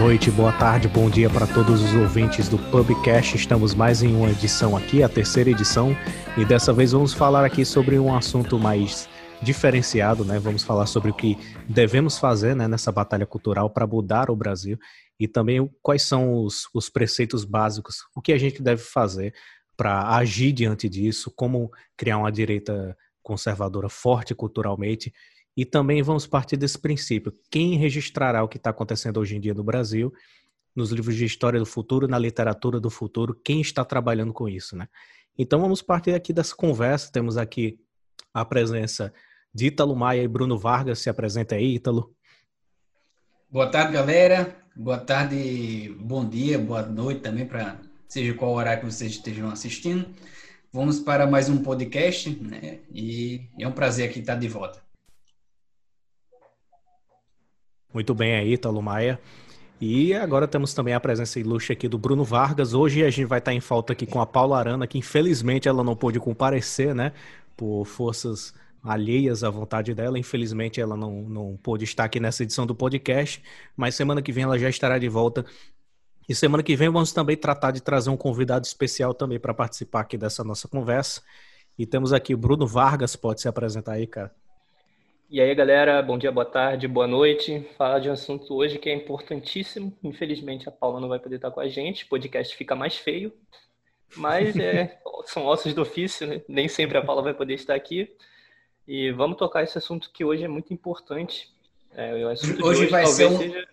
Boa noite, boa tarde, bom dia para todos os ouvintes do Pubcast. Estamos mais em uma edição aqui, a terceira edição, e dessa vez vamos falar aqui sobre um assunto mais diferenciado, né? Vamos falar sobre o que devemos fazer né, nessa batalha cultural para mudar o Brasil e também quais são os, os preceitos básicos, o que a gente deve fazer para agir diante disso, como criar uma direita conservadora forte culturalmente e também vamos partir desse princípio: quem registrará o que está acontecendo hoje em dia no Brasil, nos livros de história do futuro, na literatura do futuro, quem está trabalhando com isso, né? Então vamos partir aqui dessa conversa. Temos aqui a presença de Ítalo Maia e Bruno Vargas. Se apresenta aí, Ítalo. Boa tarde, galera. Boa tarde, bom dia, boa noite também, para seja qual horário que vocês estejam assistindo. Vamos para mais um podcast, né? E é um prazer aqui estar de volta. Muito bem aí, Ítalo Maia. E agora temos também a presença ilustre aqui do Bruno Vargas. Hoje a gente vai estar em falta aqui com a Paula Arana, que infelizmente ela não pôde comparecer, né? Por forças alheias à vontade dela. Infelizmente ela não, não pôde estar aqui nessa edição do podcast, mas semana que vem ela já estará de volta. E semana que vem vamos também tratar de trazer um convidado especial também para participar aqui dessa nossa conversa. E temos aqui o Bruno Vargas, pode se apresentar aí, cara. E aí, galera, bom dia, boa tarde, boa noite. Falar de um assunto hoje que é importantíssimo. Infelizmente, a Paula não vai poder estar com a gente, o podcast fica mais feio. Mas é, são ossos do ofício, né? Nem sempre a Paula vai poder estar aqui. E vamos tocar esse assunto que hoje é muito importante. É, hoje, hoje, vai ser um, seja...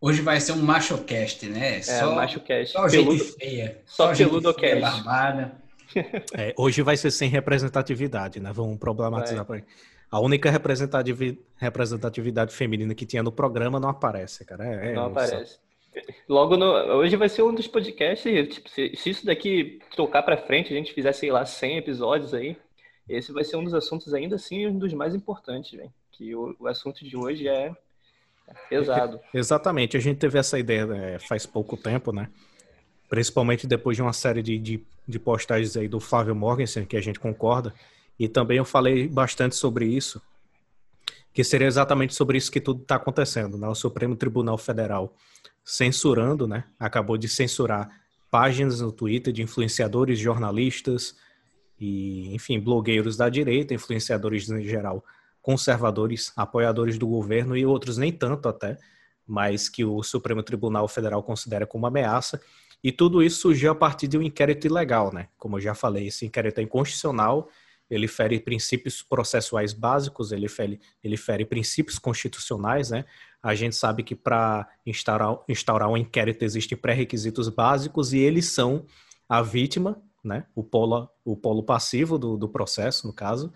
hoje vai ser um machocast, né? É, só, machocast. Só peludo, gente feia. Só, só peludo feia, barbada. É, hoje vai ser sem representatividade, né? Vamos problematizar para a única representatividade feminina que tinha no programa não aparece, cara. É, é não aparece. Logo no, hoje vai ser um dos podcasts, tipo, se, se isso daqui tocar para frente, a gente fizer, sei lá, 100 episódios aí, esse vai ser um dos assuntos ainda assim um dos mais importantes, véio, que o, o, assunto de hoje é, é pesado. Exatamente, a gente teve essa ideia é, faz pouco tempo, né? Principalmente depois de uma série de, de, de postagens aí do Flávio Morgensen, que a gente concorda, e também eu falei bastante sobre isso, que seria exatamente sobre isso que tudo está acontecendo. Né? O Supremo Tribunal Federal censurando, né? acabou de censurar páginas no Twitter de influenciadores, jornalistas e, enfim, blogueiros da direita, influenciadores em geral, conservadores, apoiadores do governo e outros nem tanto até, mas que o Supremo Tribunal Federal considera como ameaça. E tudo isso surgiu a partir de um inquérito ilegal, né? Como eu já falei, esse inquérito é inconstitucional ele fere princípios processuais básicos, ele fere, ele fere princípios constitucionais, né? A gente sabe que para instaurar, instaurar um inquérito existem pré-requisitos básicos e eles são a vítima, né? O polo, o polo passivo do, do processo, no caso.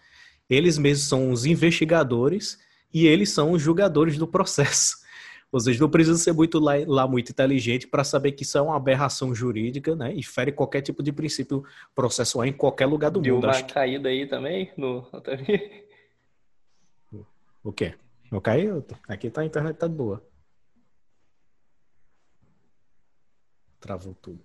Eles mesmos são os investigadores e eles são os julgadores do processo. Ou seja, não precisa ser muito lá, lá muito inteligente para saber que isso é uma aberração jurídica, né? E fere qualquer tipo de princípio processual em qualquer lugar do Deu mundo. Deu uma caída aí também no O quê? Não caiu? Aqui tá a internet tá boa. Travou tudo.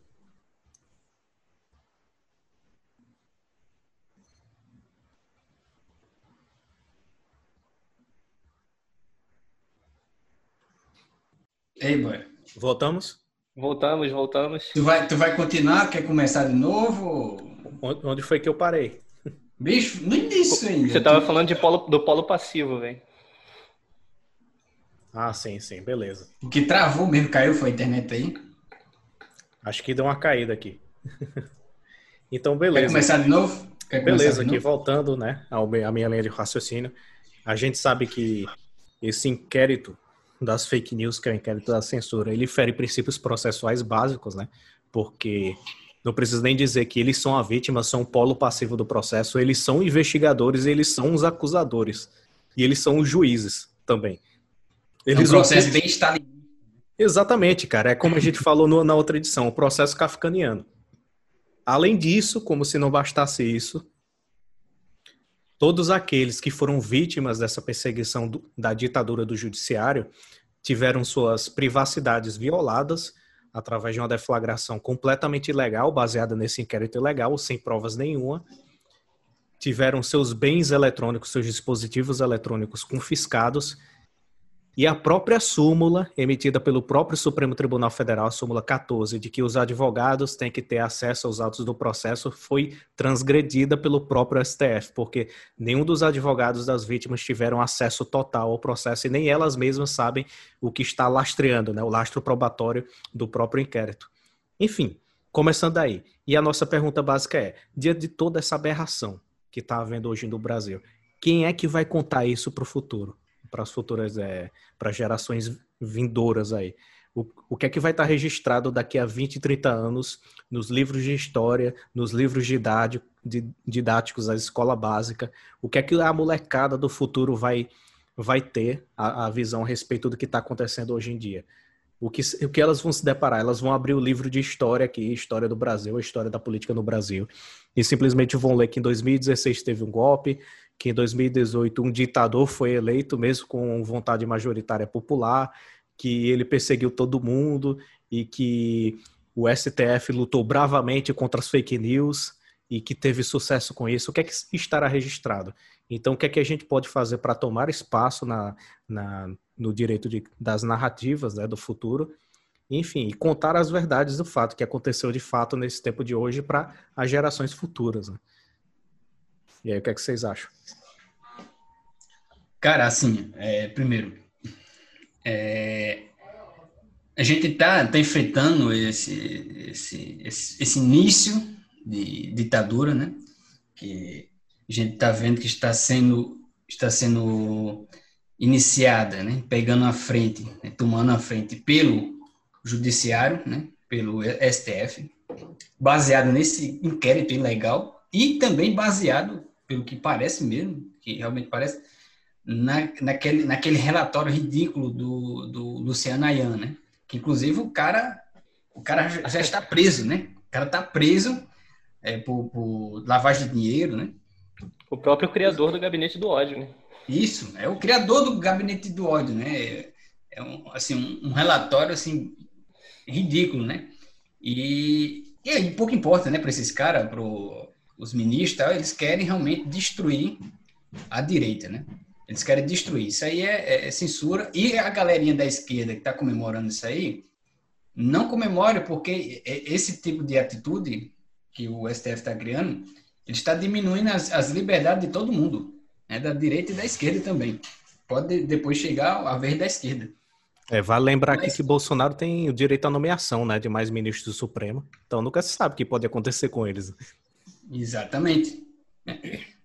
Ei, boy. Voltamos? Voltamos, voltamos. Tu vai, tu vai continuar? Quer começar de novo? Onde foi que eu parei? Bicho, no início ainda. Você tava falando de polo, do polo passivo, velho. Ah, sim, sim, beleza. O que travou mesmo, caiu, foi a internet aí? Acho que deu uma caída aqui. então, beleza. Quer começar de novo? Quer beleza, aqui novo? voltando, né, à minha linha de raciocínio. A gente sabe que esse inquérito das fake news, que é o inquérito da censura, ele fere princípios processuais básicos, né? Porque não precisa nem dizer que eles são a vítima, são o polo passivo do processo, eles são investigadores, eles são os acusadores. E eles são os juízes também. Eles é um processo vão... bem stalinista. Exatamente, cara. É como a gente falou no, na outra edição, o processo kafkaniano. Além disso, como se não bastasse isso, todos aqueles que foram vítimas dessa perseguição do, da ditadura do judiciário tiveram suas privacidades violadas através de uma deflagração completamente ilegal, baseada nesse inquérito ilegal, sem provas nenhuma. Tiveram seus bens eletrônicos, seus dispositivos eletrônicos confiscados E a própria súmula, emitida pelo próprio Supremo Tribunal Federal, a súmula 14, de que os advogados têm que ter acesso aos autos do processo, foi transgredida pelo próprio STF, porque nenhum dos advogados das vítimas tiveram acesso total ao processo e nem elas mesmas sabem o que está lastreando, né, o lastro probatório do próprio inquérito. Enfim, começando aí. E a nossa pergunta básica é: diante de toda essa aberração que está havendo hoje no Brasil, quem é que vai contar isso para o futuro? Para as futuras, é, para gerações vindouras aí. O, o que é que vai estar registrado daqui a 20, 30 anos nos livros de história, nos livros didático, didáticos da escola básica? O que é que a molecada do futuro vai, vai ter a, a visão a respeito do que está acontecendo hoje em dia? O que, o que elas vão se deparar? Elas vão abrir o livro de história aqui, história do Brasil, a história da política no Brasil, e simplesmente vão ler que em 2016 teve um golpe, que em 2018 um ditador foi eleito mesmo com vontade majoritária popular, que ele perseguiu todo mundo e que o STF lutou bravamente contra as fake news e que teve sucesso com isso. O que é que estará registrado? Então, o que é que a gente pode fazer para tomar espaço na, na, no direito de, das narrativas né, do futuro? Enfim, contar as verdades do fato que aconteceu de fato nesse tempo de hoje para as gerações futuras. Né? E aí, o que, é que vocês acham? Cara, assim, é, primeiro, é, a gente está tá enfrentando esse, esse, esse, esse, início de ditadura, né? Que a gente está vendo que está sendo, está sendo iniciada, né? Pegando a frente, né? tomando a frente pelo judiciário, né? Pelo STF, baseado nesse inquérito ilegal e também baseado pelo que parece mesmo, que realmente parece, na, naquele, naquele relatório ridículo do, do Luciano Ayan, né? Que inclusive o cara, o cara já está preso, né? O cara está preso é, por, por, lavagem de dinheiro, né? O próprio criador do gabinete do ódio, né? Isso, é o criador do gabinete do ódio, né? É, é um, assim, um, relatório assim ridículo, né? E, e aí pouco importa, né, para esses caras, para os ministros, eles querem realmente destruir a direita, né? Eles querem destruir. Isso aí é, é, é censura. E a galerinha da esquerda que está comemorando isso aí, não comemore, porque esse tipo de atitude que o STF está criando, ele está diminuindo as, as liberdades de todo mundo, né? da direita e da esquerda também. Pode depois chegar a vez da esquerda. É, vale lembrar Mas... aqui que Bolsonaro tem o direito à nomeação né, de mais ministros do Supremo. Então nunca se sabe o que pode acontecer com eles. Exatamente.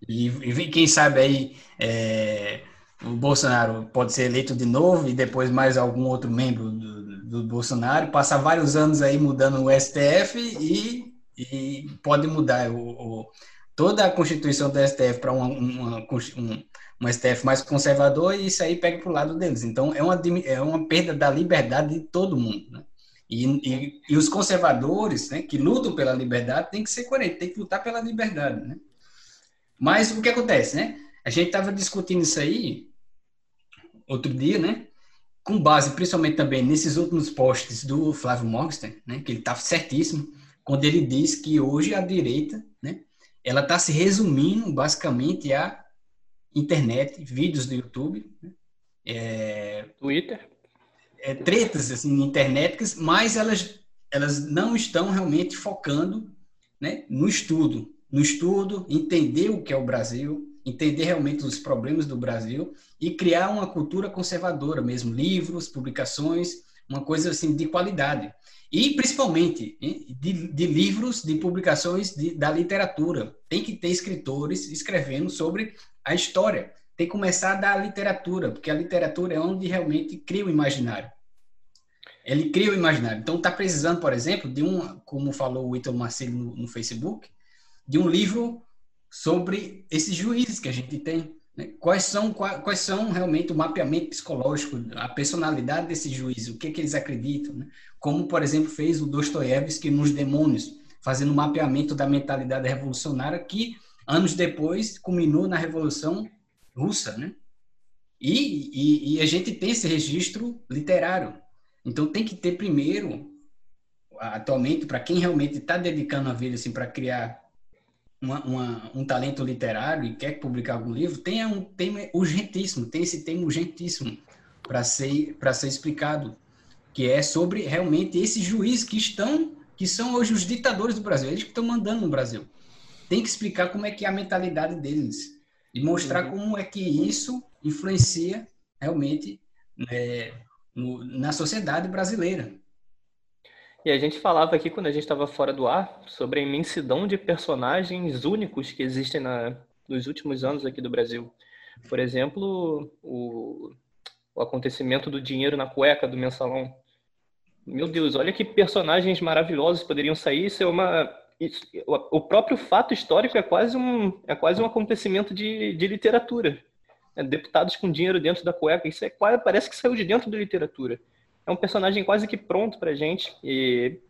E, e quem sabe aí é, o Bolsonaro pode ser eleito de novo e depois mais algum outro membro do, do Bolsonaro, passar vários anos aí mudando o STF e, e pode mudar o, o, toda a constituição do STF para uma, uma, um, um STF mais conservador e isso aí pega para o lado deles. Então é uma, é uma perda da liberdade de todo mundo. Né? E, e, e, os conservadores né, que lutam pela liberdade têm que ser coerentes, têm que lutar pela liberdade. Né? Mas o que acontece, né? A gente estava discutindo isso aí outro dia, né? Com base principalmente também nesses últimos posts do Flávio Morgenstern, né? Que ele estava certíssimo quando ele diz que hoje a direita, né? Ela está se resumindo basicamente a internet, vídeos do YouTube, né? é, Twitter, é, tretas assim internéticas, mas elas elas não estão realmente focando, né? No estudo, no estudo, entender o que é o Brasil, entender realmente os problemas do Brasil e criar uma cultura conservadora mesmo, livros, publicações, uma coisa assim de qualidade. E principalmente de, de livros, de publicações de, da literatura. Tem que ter escritores escrevendo sobre a história. Tem que começar da literatura, porque a literatura é onde realmente cria o imaginário. Ele cria o imaginário. Então, está precisando, por exemplo, de um, como falou o Ítalo Marcelo no, no Facebook, de um livro sobre esses juízes que a gente tem. Né? Quais, são, quais, quais, são realmente o mapeamento psicológico, a personalidade desses juízes, o que, que eles acreditam. Né? Como, por exemplo, fez o Dostoiévski nos Demônios, fazendo um mapeamento da mentalidade revolucionária que, anos depois, culminou na Revolução Russa. Né? E, e, e a gente tem esse registro literário. Então, tem que ter primeiro, atualmente, para quem realmente está dedicando a vida assim, para criar uma, uma, um talento literário e quer publicar algum livro, tem um tema urgentíssimo, tem esse tema urgentíssimo. para ser, para ser explicado, que é sobre realmente esses juízes que estão, que são hoje os ditadores do Brasil, eles que estão mandando no Brasil. Tem que explicar como é que é a mentalidade deles e mostrar uhum. como é que isso influencia realmente é, no, na sociedade brasileira. E a gente falava aqui, quando a gente estava fora do ar, sobre a imensidão de personagens únicos que existem na, nos últimos anos aqui do Brasil. Por exemplo, o, o acontecimento do dinheiro na cueca do mensalão. Meu Deus, olha que personagens maravilhosos poderiam sair. Isso é uma. Isso, o próprio fato histórico é quase um, é quase um acontecimento de, de literatura. É, deputados com dinheiro dentro da cueca, isso é quase, parece que saiu de dentro da literatura é um personagem quase que pronto para gente. E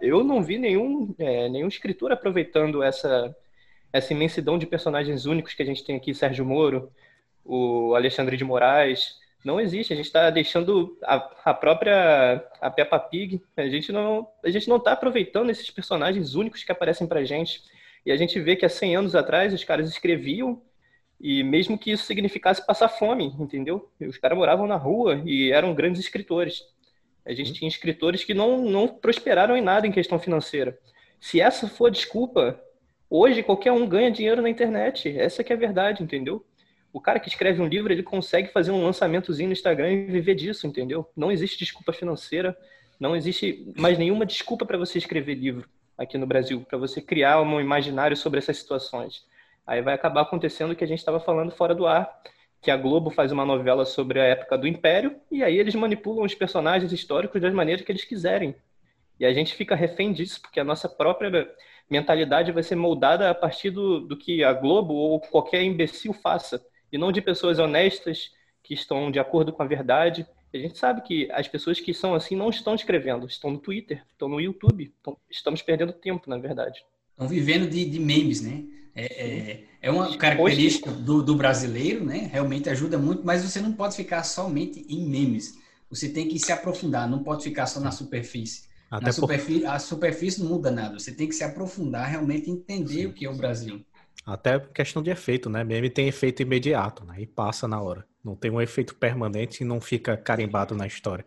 eu não vi nenhum, é, nenhum escritor aproveitando essa, essa imensidão de personagens únicos que a gente tem aqui, Sérgio Moro, o Alexandre de Moraes. Não existe, a gente está deixando a, a, própria a Peppa Pig, a gente não a gente não está aproveitando esses personagens únicos que aparecem para gente. E a gente vê que há 100 anos atrás os caras escreviam e mesmo que isso significasse passar fome, entendeu? Os caras moravam na rua e eram grandes escritores. A gente uhum. tinha escritores que não, não prosperaram em nada em questão financeira. Se essa for a desculpa, hoje qualquer um ganha dinheiro na internet. Essa que é a verdade, entendeu? O cara que escreve um livro, ele consegue fazer um lançamentozinho no Instagram e viver disso, entendeu? Não existe desculpa financeira, não existe mais nenhuma desculpa para você escrever livro aqui no Brasil, para você criar um imaginário sobre essas situações. Aí vai acabar acontecendo o que a gente estava falando fora do ar, que a Globo faz uma novela sobre a época do Império, e aí eles manipulam os personagens históricos das maneiras que eles quiserem. E a gente fica refém disso, porque a nossa própria mentalidade vai ser moldada a partir do, do que a Globo ou qualquer imbecil faça, e não de pessoas honestas que estão de acordo com a verdade. A gente sabe que as pessoas que são assim não estão escrevendo, estão no Twitter, estão no YouTube, estão, estamos perdendo tempo, na verdade. Estão vivendo de, de memes, né? É, é, é uma característica do, do, brasileiro, né? Realmente ajuda muito, mas você não pode ficar somente em memes. Você tem que se aprofundar, não pode ficar só na superfície. Até na superfície, por... A superfície não muda nada. Você tem que se aprofundar, realmente entender Sim. o que é o Brasil. Até questão de efeito, né? Meme tem efeito imediato, né? E passa na hora. Não tem um efeito permanente e não fica carimbado na história.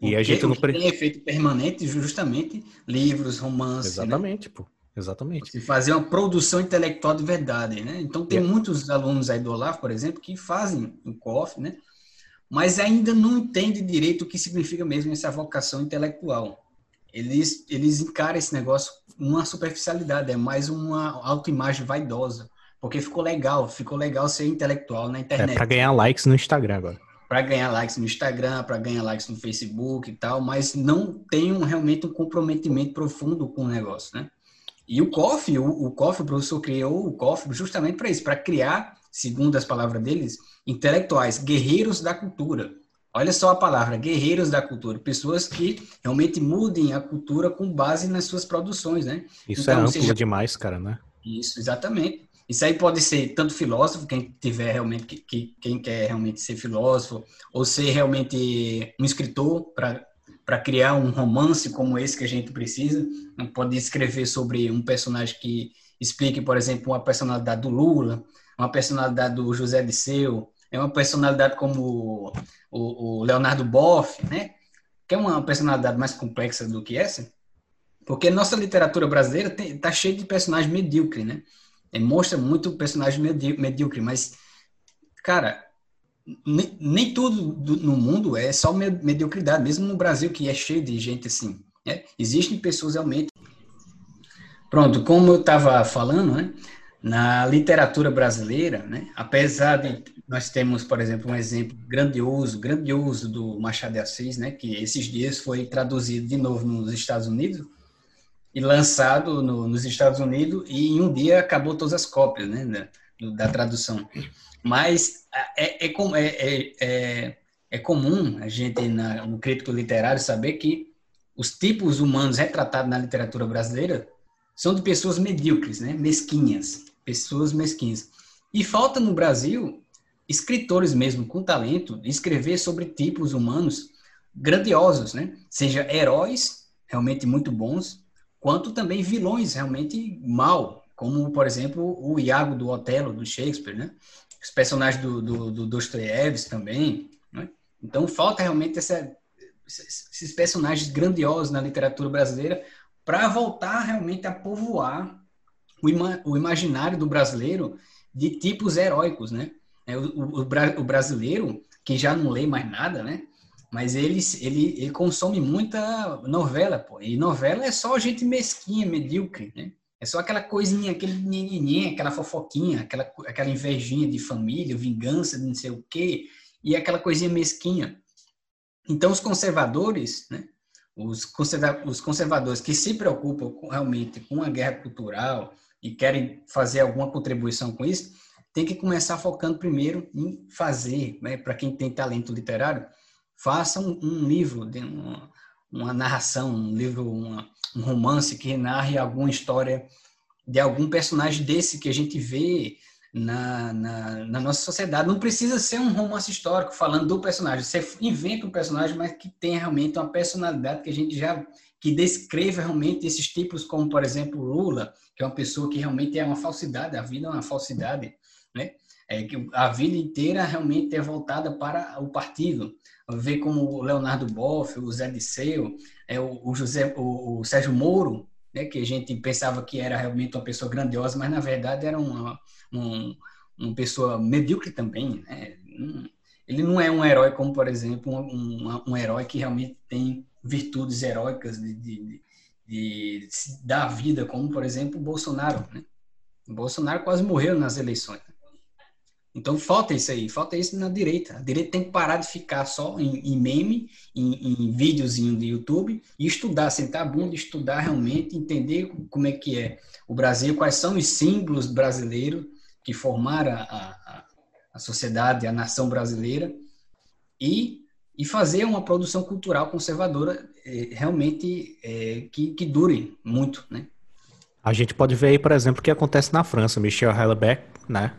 E a gente não tem efeito permanente justamente livros, romances. Né? Exatamente, né? pô. Exatamente. Você fazer uma produção intelectual de verdade, né? Então tem é. muitos alunos aí do Olaf, por exemplo, que fazem o COF, né? Mas ainda não entendem direito o que significa mesmo essa vocação intelectual. Eles, eles encaram esse negócio uma superficialidade, é mais uma autoimagem vaidosa. Porque ficou legal, ficou legal ser intelectual na é internet. É para ganhar likes no Instagram agora. Para ganhar likes no Instagram, para ganhar likes no Facebook e tal, mas não tem um, realmente um comprometimento profundo com o negócio, né? E o COF, o, o COF, o professor criou o COF justamente para isso, para criar, segundo as palavras deles, intelectuais, guerreiros da cultura. Olha só a palavra, guerreiros da cultura, pessoas que realmente mudem a cultura com base nas suas produções, né? Isso então, é amplo seja... demais, cara, né? Isso, exatamente. Isso aí pode ser tanto filósofo, quem tiver realmente, que, que quem quer realmente ser filósofo, ou ser realmente um escritor para para criar um romance como esse que a gente precisa. Não pode escrever sobre um personagem que explique, por exemplo, uma personalidade do Lula, uma personalidade do José Disseu, é uma personalidade como o, o Leonardo Boff, né? Que é uma personalidade mais complexa do que essa. Porque nossa literatura brasileira está cheia de personagens medíocres, né? É, mostra muito personagem medíocre, mas, cara, nem, nem tudo do, no mundo é só mediocridade, mesmo no Brasil, que é cheio de gente assim. Né? Existem pessoas realmente. Pronto, como eu estava falando, né? na literatura brasileira, né? apesar de nós temos, por exemplo, um exemplo grandioso, grandioso do Machado de Assis, né? que esses dias foi traduzido de novo nos Estados Unidos e lançado no, nos Estados Unidos e em um dia acabou todas as cópias né? da, da tradução. Mas é, é, é, é, é comum a gente, na, no crítico literário, saber que os tipos humanos retratados na literatura brasileira são de pessoas medíocres, né? mesquinhas, pessoas mesquinhas. E falta no Brasil escritores mesmo com talento escrever sobre tipos humanos grandiosos, né? Seja heróis realmente muito bons, quanto também vilões realmente mal, como por exemplo o Iago do Otelo do Shakespeare, né? Os personagens do, do, do Dostoiévski também, né? Então falta realmente essa, esses personagens grandiosos na literatura brasileira para voltar realmente a povoar o, ima, o, imaginário do brasileiro de tipos heróicos, né? É, o, o, o, brasileiro, que já não lê mais nada, né? Mas ele, ele, ele consome muita novela, pô. E novela é só gente mesquinha, medíocre, né? É só aquela coisinha, aquele nininha, aquela fofoquinha, aquela, aquela invejinha de família, vingança de não sei o quê, e aquela coisinha mesquinha. Então, os conservadores, né, os, conserva os conservadores que se preocupam com, realmente com a guerra cultural e querem fazer alguma contribuição com isso, tem que começar focando primeiro em fazer, né, para quem tem talento literário, faça um, um livro, de uma, uma, narração, um livro, uma, um romance que narre alguma história de algum personagem desse que a gente vê na, na, na, nossa sociedade. Não precisa ser um romance histórico falando do personagem. Você inventa um personagem, mas que tem realmente uma personalidade que a gente já que descreva realmente esses tipos, como por exemplo Lula, que é uma pessoa que realmente é uma falsidade. A vida é uma falsidade, né? É que a vida inteira realmente é voltada para o partido. Ver como o Leonardo Boff, o Zé Disseu, é o, o José, o, o Sérgio Moro, né, que a gente pensava que era realmente uma pessoa grandiosa, mas na verdade era uma, um, uma pessoa medíocre também. Né? Ele não é um herói como, por exemplo, um, um, um herói que realmente tem virtudes heróicas de, de, de, de dar vida, como, por exemplo, o Bolsonaro. Né? O Bolsonaro quase morreu nas eleições. Então falta isso aí, falta isso na direita. A direita tem que parar de ficar só em, em meme, em, em videozinho de YouTube e estudar, sentar a bunda, estudar realmente, entender como é que é o Brasil, quais são os símbolos brasileiros que formaram a, a, a sociedade, a nação brasileira e, e fazer uma produção cultural conservadora é, realmente é, que, que dure muito, né? A gente pode ver aí, por exemplo, o que acontece na França. Michel Houellebecq, né?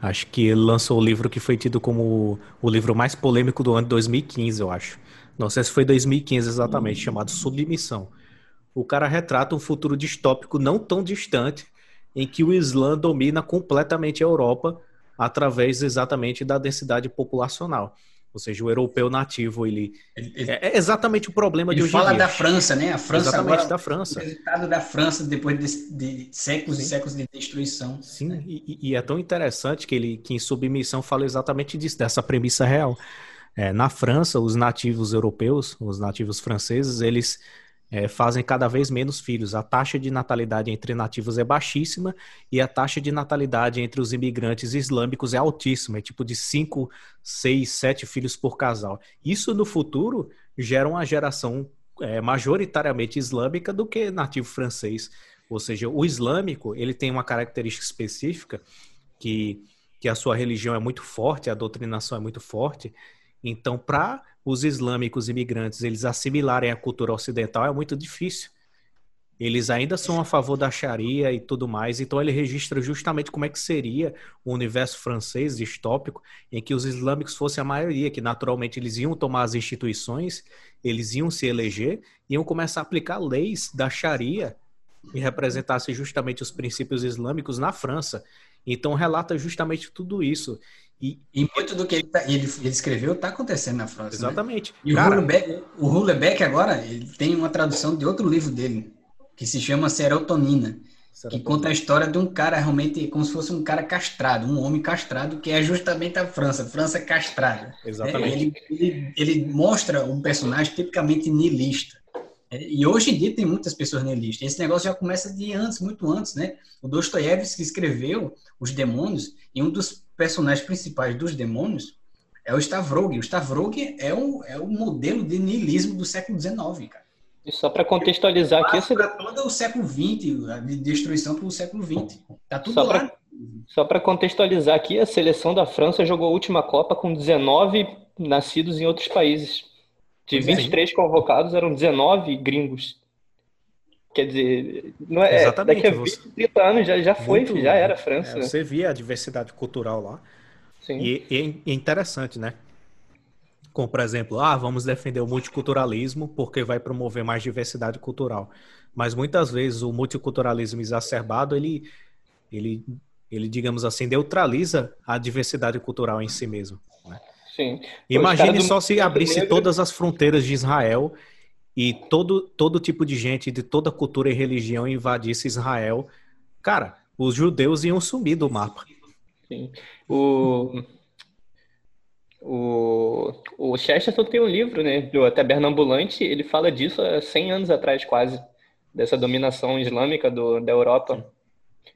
Acho que ele lançou o livro que foi tido como o livro mais polêmico do ano de 2015, eu acho. Não sei se foi 2015 exatamente, uhum. chamado Submissão. O cara retrata um futuro distópico não tão distante, em que o Islã domina completamente a Europa através exatamente da densidade populacional. Ou seja, o europeu nativo, ele, ele é, é exatamente o problema de hoje fala da França, né? A França exatamente agora, da França. O resultado da França depois de, de séculos Sim. e séculos de destruição. Sim, né? e, e, é tão interessante que ele, que em Submissão fala exatamente disso, dessa premissa real. É, na França, os nativos europeus, os nativos franceses, eles é, fazem cada vez menos filhos. A taxa de natalidade entre nativos é baixíssima e a taxa de natalidade entre os imigrantes islâmicos é altíssima, é tipo de 5, 6, 7 filhos por casal. Isso no futuro gera uma geração é, majoritariamente islâmica do que nativo francês. Ou seja, o islâmico ele tem uma característica específica que, que a sua religião é muito forte, a doutrinação é muito forte. Então, para os islâmicos imigrantes eles assimilarem a cultura ocidental é muito difícil. Eles ainda são a favor da Sharia e tudo mais, então ele registra justamente como é que seria o universo francês distópico em que os islâmicos fossem a maioria, que naturalmente eles iam tomar as instituições, eles iam se eleger, iam começar a aplicar leis da Sharia e representasse justamente os princípios islâmicos na França. Então relata justamente tudo isso. E, e muito do que ele, tá, ele, ele escreveu está acontecendo na França. Né? Exatamente. Né? E Cara, o Hulebeck, agora, ele tem uma tradução de outro livro dele, que se chama Serotonina, Serotonina, que conta a história de um cara realmente como se fosse um cara castrado, um homem castrado, que é justamente a França, França castrada. Exatamente. Ele, ele, ele mostra um personagem tipicamente niilista. É, e hoje em dia tem muitas pessoas nihilistas. Esse negócio já começa de antes, muito antes, né? O Dostoiévski escreveu Os Demônios e um dos personagens principais dos demônios é o Stavrog. O Stavrog é o, é o modelo de niilismo do século XIX, cara. E só para contextualizar aqui... Para todo o século XX, a destruição para o século XX. Tá tudo só lá. Pra, só para contextualizar aqui, a seleção da França jogou a última Copa com 19 nascidos em outros países. De 23 Sim. convocados, eram 19 gringos. Quer dizer, não é, Exatamente, daqui a 20, 30 anos já, já foi, Muito, já era a França. É, né? Você via a diversidade cultural lá. Sim. E, e é interessante, né? Como, por exemplo, ah, vamos defender o multiculturalismo porque vai promover mais diversidade cultural. Mas muitas vezes o multiculturalismo exacerbado, ele, ele, ele digamos assim, neutraliza a diversidade cultural em si mesmo. Né? Sim. Imagine só se abrisse negro... todas as fronteiras de Israel e todo, todo tipo de gente de toda cultura e religião invadisse Israel. Cara, os judeus iam sumir do mapa. Sim. O, o, o Chesterton tem um livro, né, do Taberna Ambulante, ele fala disso há 100 anos atrás, quase, dessa dominação islâmica do, da Europa.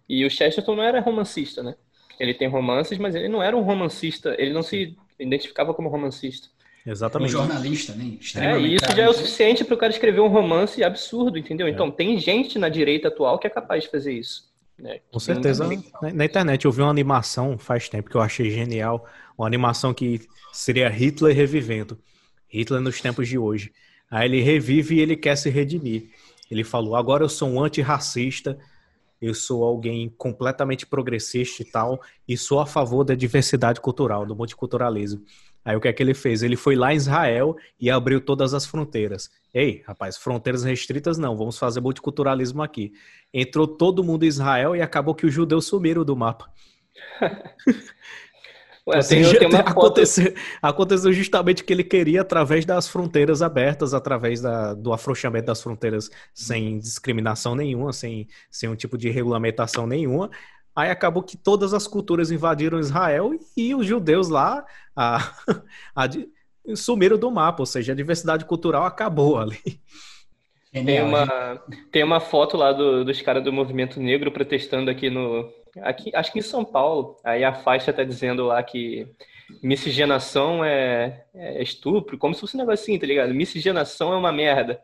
E o Chesterton não era romancista, né? Ele tem romances, mas ele não era um romancista, ele não se identificava como romancista. Exatamente. Um jornalista, né? É, e isso já é o suficiente para o cara escrever um romance absurdo, entendeu? É. Então, tem gente na direita atual que é capaz de fazer isso. Né? Com certeza. Na, na, internet eu vi uma animação faz tempo que eu achei genial. Uma animação que seria Hitler revivendo. Hitler nos tempos de hoje. Aí ele revive e ele quer se redimir. Ele falou: agora eu sou um antirracista, eu sou alguém completamente progressista e tal, e sou a favor da diversidade cultural, do multiculturalismo. Aí o que é que ele fez? Ele foi lá em Israel e abriu todas as fronteiras. Ei, rapaz, fronteiras restritas não, vamos fazer multiculturalismo aqui. Entrou todo mundo em Israel e acabou que os judeus sumiram do mapa. Ué, tem, tem aconteceu, aconteceu, justamente o que ele queria através das fronteiras abertas, através da, do afrouxamento das fronteiras sem discriminação nenhuma, sem, sem um tipo de regulamentação nenhuma. Aí acabou que todas as culturas invadiram Israel e os judeus lá a, a, sumiram do mapa, ou seja, a diversidade cultural acabou ali. Tem uma, tem uma foto lá do, dos caras do movimento negro protestando aqui no. Aqui, acho que em São Paulo. Aí a faixa tá dizendo lá que miscigenação é, é estupro, como se fosse um negocinho, tá ligado? Miscigenação é uma merda.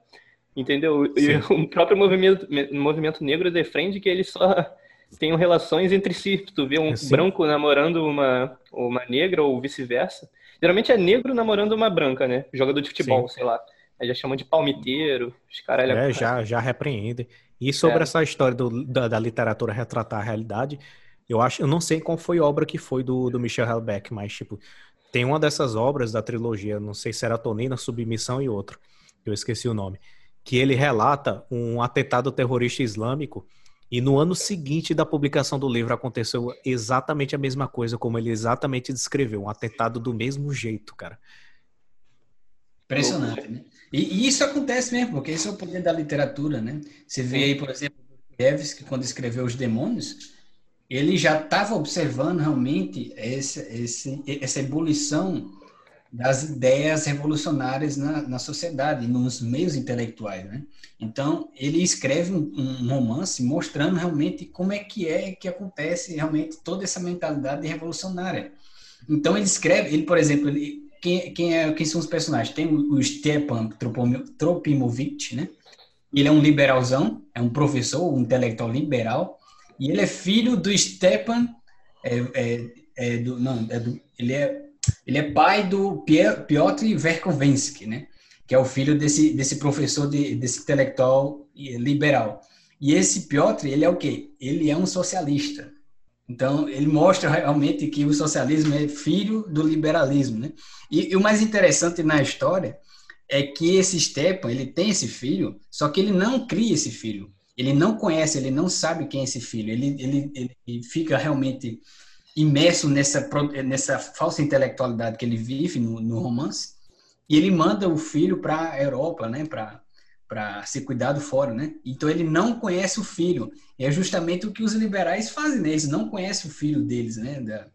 Entendeu? E o próprio movimento, movimento negro defende que ele só tenham relações entre si. Tu vê um é branco namorando uma, uma negra ou vice-versa. Geralmente é negro namorando uma branca, né? Jogador de futebol, Sim. sei lá. Aí já chamam de palmiteiro. Os caras. É, já, já repreende. E sobre é. essa história do, da, da, literatura retratar a realidade, eu acho, eu não sei qual foi a obra que foi do, do Michel Houellebecq, mas tipo, tem uma dessas obras da trilogia, não sei se era Tonina, Submissão e outro, eu esqueci o nome, que ele relata um atentado terrorista islâmico e no ano seguinte da publicação do livro aconteceu exatamente a mesma coisa, como ele exatamente descreveu, um atentado do mesmo jeito, cara. Impressionante, né? E, e, isso acontece mesmo, porque esse é o poder da literatura, né? Você vê aí, por exemplo, Eves, que quando escreveu Os Demônios, ele já estava observando realmente esse, esse, essa ebulição das ideias revolucionárias na, na sociedade, nos meios intelectuais, né? Então, ele escreve um, um, romance mostrando realmente como é que é que acontece realmente toda essa mentalidade revolucionária. Então, ele escreve, ele, por exemplo, ele, quem, quem, é, quem são os personagens? Tem o, Stepan Tropimovich, né? Ele é um liberalzão, é um professor, um intelectual liberal, e ele é filho do Stepan, é, é, é do, não, é do, ele é ele é pai do Piotr Verkovensky, né? Que é o filho desse, desse professor, de, desse intelectual liberal. E esse Piotr, ele é o quê? Ele é um socialista. Então, ele mostra realmente que o socialismo é filho do liberalismo, né? E, e o mais interessante na história é que esse Stepan, ele tem esse filho, só que ele não cria esse filho. Ele não conhece, ele não sabe quem é esse filho. Ele, ele, ele fica realmente imerso nessa, nessa falsa intelectualidade que ele vive no, no romance, e ele manda o filho para a Europa, né, para ser cuidado fora, né? Então ele não conhece o filho. E é justamente o que os liberais fazem, né? Eles não conhecem o filho deles, né? Da,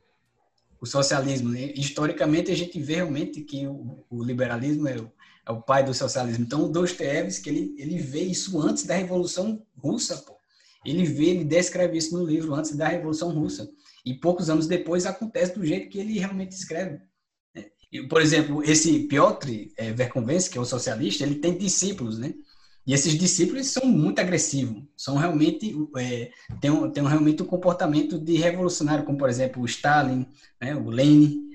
o socialismo. Né? Historicamente a gente vê realmente que o, o liberalismo é o, é o, pai do socialismo. Então o Dostoiévski ele ele vê isso antes da Revolução Russa, pô. Ele vê, ele descreve isso no livro antes da Revolução Russa. E poucos anos depois acontece do jeito que ele realmente escreve. Por exemplo, esse Piotr é, que é o socialista, ele tem discípulos, né? E esses discípulos são muito agressivos, são realmente é, têm, têm realmente um comportamento de revolucionário, como por exemplo o Stalin, né, o Lenin,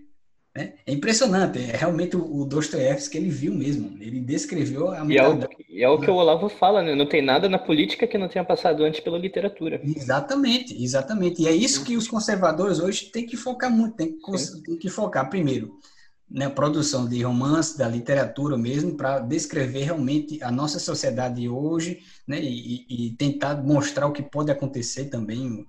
né? É impressionante, é realmente o, Dostoiévski que ele viu mesmo, ele descreveu a e é, o, e é o que o Olavo fala, né? Não tem nada na política que não tenha passado antes pela literatura. Exatamente, exatamente. E é isso que os conservadores hoje têm que focar muito, tem que, tem que focar primeiro né, produção de romance, da literatura mesmo, para descrever realmente a nossa sociedade hoje, né? E, e tentar mostrar o que pode acontecer também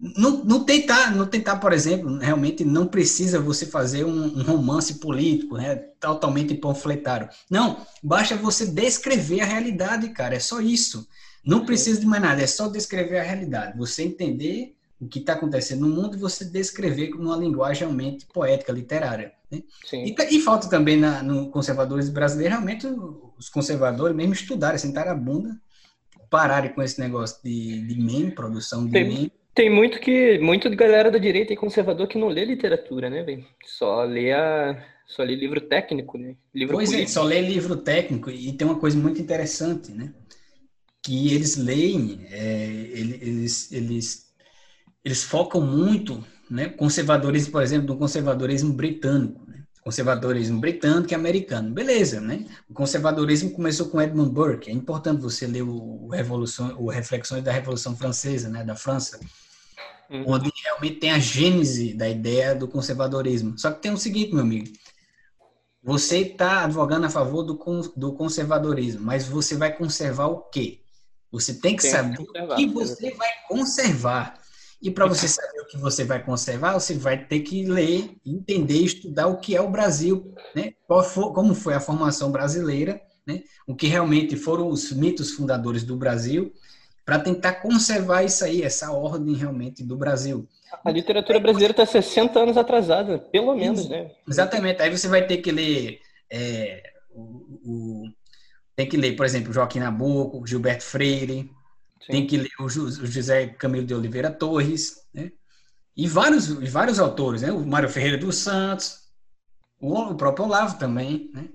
não, não, tentar, não tentar, por exemplo, realmente não precisa você fazer um, um, romance político, né, totalmente panfletário. Não, basta você descrever a realidade, cara, é só isso. Não precisa de mais nada, é só descrever a realidade. Você entender o que está acontecendo no mundo e você descrever numa linguagem realmente poética, literária. Né? E, e, falta também na, no conservadores brasileiros, realmente os conservadores mesmo estudarem, sentar a bunda, pararem com esse negócio de, de meme, produção de Tem... meme tem muito que muito de galera da direita e conservador que não lê literatura, né, velho? Só lê a só lê livro técnico, né? Livro pois é, político. é, só lê livro técnico e tem uma coisa muito interessante, né? Que eles leem, é, eles, eles, eles focam muito, né? Conservadorismo, por exemplo, do conservadorismo britânico? Conservadorismo britânico e americano. Beleza, né? O conservadorismo começou com Edmund Burke. É importante você ler o, Revolução, o Reflexões da Revolução Francesa, né, da França, uhum. onde realmente tem a gênese da ideia do conservadorismo. Só que tem o seguinte, meu amigo, você está advogando a favor do, do conservadorismo, mas você vai conservar o quê? Você tem que tem saber que o que você vai conservar. E para você saber o que você vai conservar, você vai ter que ler, entender, estudar o que é o Brasil, né? For, como foi a formação brasileira, né? O que realmente foram os mitos fundadores do Brasil, para tentar conservar isso aí, essa ordem realmente do Brasil. A literatura brasileira está 60 anos atrasada, pelo menos, né? Exatamente. Aí você vai ter que ler é, o, o, tem que ler, por exemplo, Joaquim Nabuco, Gilberto Freire, Sim. Tem que ler o José Camilo de Oliveira Torres, né? E vários, vários autores, né? O Mário Ferreira dos Santos, o, próprio Olavo também, né?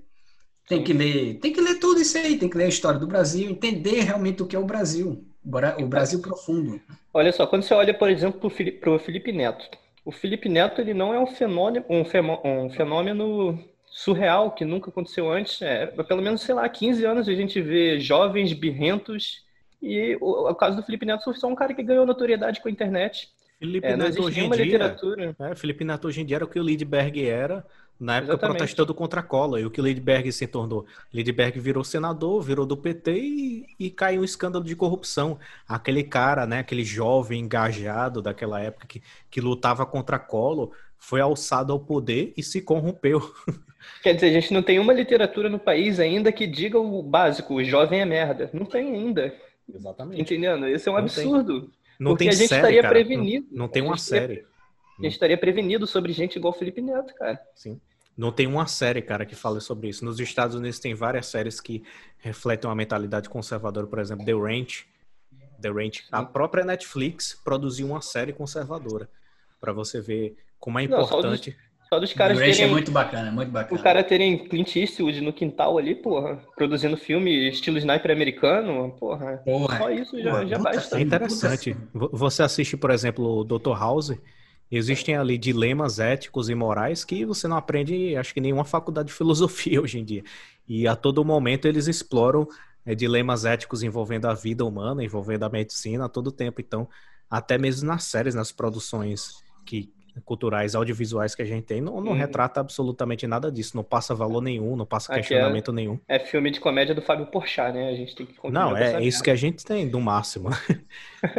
Tem que ler, tem que ler tudo isso aí, tem que ler a história do Brasil, entender realmente o que é o Brasil, o Brasil profundo. Olha só, quando você olha, por exemplo, para o Felipe Neto, o Felipe Neto ele não é um fenômeno, um fenômeno surreal que nunca aconteceu antes. É, pelo menos, sei lá, 15 anos a gente vê jovens birrentos e o, o caso do Felipe Neto foi só um cara que ganhou notoriedade com a internet. Felipe é, Neto hoje em dia, literatura. É, Felipe Neto hoje em dia era o que o Lindbergh era na época Exatamente. protestando contra a cola. E o que o Lindbergh se tornou? Lindbergh virou senador, virou do PT e, e caiu um escândalo de corrupção. Aquele cara, né, aquele jovem engajado daquela época que, que lutava contra a cola, foi alçado ao poder e se corrompeu. Quer dizer, a gente não tem uma literatura no país ainda que diga o básico, o jovem é merda. Não tem ainda. Exatamente. Entendendo? Esse é um não absurdo. Tem, não porque tem a gente série, estaria cara. prevenido. Não, não tem uma série. a gente estaria prevenido sobre gente igual Felipe Neto, cara. Sim. Não tem uma série, cara, que fale sobre isso. Nos Estados Unidos tem várias séries que refletem uma mentalidade conservadora, por exemplo, The Ranch. The Ranch. A própria Netflix produziu uma série conservadora para você ver como é importante. Não, só dos caras terem... é muito bacana, muito bacana. O cara terem Clint Eastwood no quintal ali, porra, produzindo filme estilo sniper americano, porra. porra só isso já, porra, já basta. É interessante. Você assiste, por exemplo, o Dr. House, existem ali dilemas éticos e morais que você não aprende, acho que nenhuma faculdade de filosofia hoje em dia. E a todo momento eles exploram é, dilemas éticos envolvendo a vida humana, envolvendo a medicina a todo tempo. Então, até mesmo nas séries, nas produções que culturais audiovisuais que a gente tem não, não hum. retrata absolutamente nada disso, não passa valor nenhum, não passa Aqui questionamento é, nenhum. É filme de comédia do Fábio Porchat, né? A gente tem que Não, é isso que a gente tem, do máximo.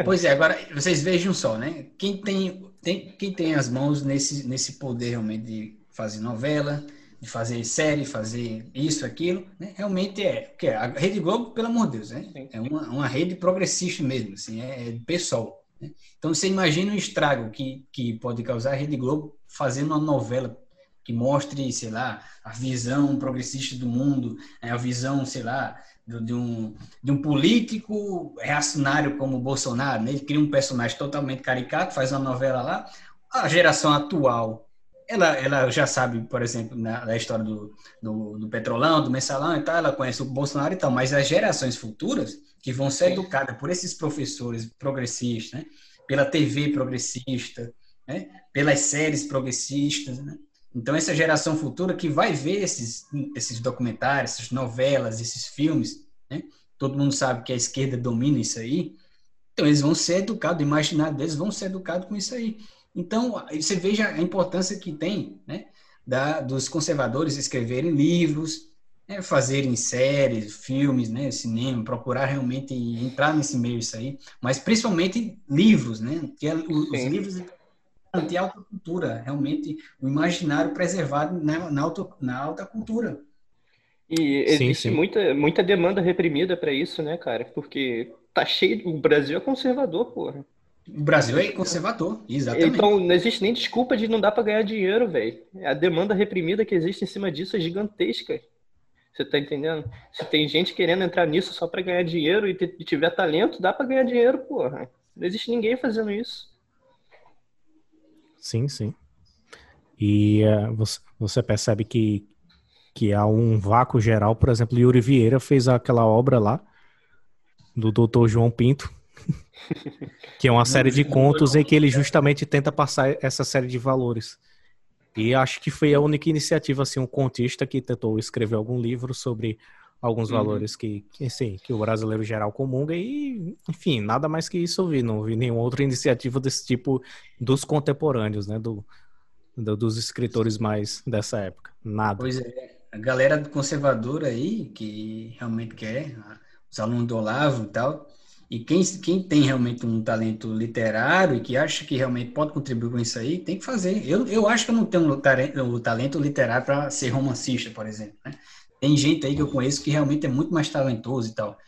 Pois é, agora vocês vejam só, né? Quem tem, tem, quem tem as mãos nesse, nesse poder realmente de fazer novela, de fazer série, fazer isso, aquilo, né? realmente é. Que é a Rede Globo, pelo amor de Deus, né? É uma, uma rede progressista mesmo, assim, é, é pessoal. Né? Então você imagina o estrago que, que pode causar a Rede Globo fazendo uma novela que mostre, sei lá, a visão progressista do mundo, né? a visão, sei lá, de um, de um político reacionário como o Bolsonaro. Né? Ele cria um personagem totalmente caricato, faz uma novela lá. A geração atual, ela, ela já sabe, por exemplo, na, na história do, do, do, Petrolão, do Mensalão e tal, ela conhece o Bolsonaro e tal, mas as gerações futuras, que vão ser educadas por esses professores progressistas, né? pela TV progressista, né? pelas séries progressistas. Né? Então, essa geração futura que vai ver esses, esses documentários, essas novelas, esses filmes, né? todo mundo sabe que a esquerda domina isso aí, então eles vão ser educados, o imaginário deles vão ser educados com isso aí. Então, você veja a importância que tem né? da, dos conservadores escreverem livros, é, fazerem séries, filmes, né, cinema, procurar realmente entrar nesse meio isso aí, mas principalmente livros, né, que é, os, os livros de alta cultura, realmente o imaginário preservado na, na, alta, na alta cultura. E existe sim, sim. Muita, muita demanda reprimida para isso, né, cara? Porque tá cheio. O Brasil é conservador, porra. O Brasil é conservador, exatamente. Então não existe nem desculpa de não dar para ganhar dinheiro, velho. A demanda reprimida que existe em cima disso é gigantesca. Você tá entendendo? Se tem gente querendo entrar nisso só para ganhar dinheiro e, tiver talento, dá para ganhar dinheiro, porra. Não existe ninguém fazendo isso. Sim, sim. E uh, você, você percebe que, que há um vácuo geral. Por exemplo, Yuri Vieira fez aquela obra lá do Dr. João Pinto, que é uma série de contos em que ele justamente tenta passar essa série de valores. E acho que foi a única iniciativa, assim, um contista que tentou escrever algum livro sobre alguns uhum. valores que, que, assim, que o brasileiro geral comunga e, enfim, nada mais que isso eu vi. Não vi nenhuma outra iniciativa desse tipo dos contemporâneos, né, do, do dos escritores mais dessa época. Nada. Pois é, a galera conservadora aí, que realmente quer, os alunos do Olavo e tal, e quem, quem tem realmente um talento literário e que acha que realmente pode contribuir com isso aí, tem que fazer. Eu, eu acho que eu não tenho o talento, literário para ser romancista, por exemplo. Né? Tem gente aí que eu conheço que realmente é muito mais talentoso e tal.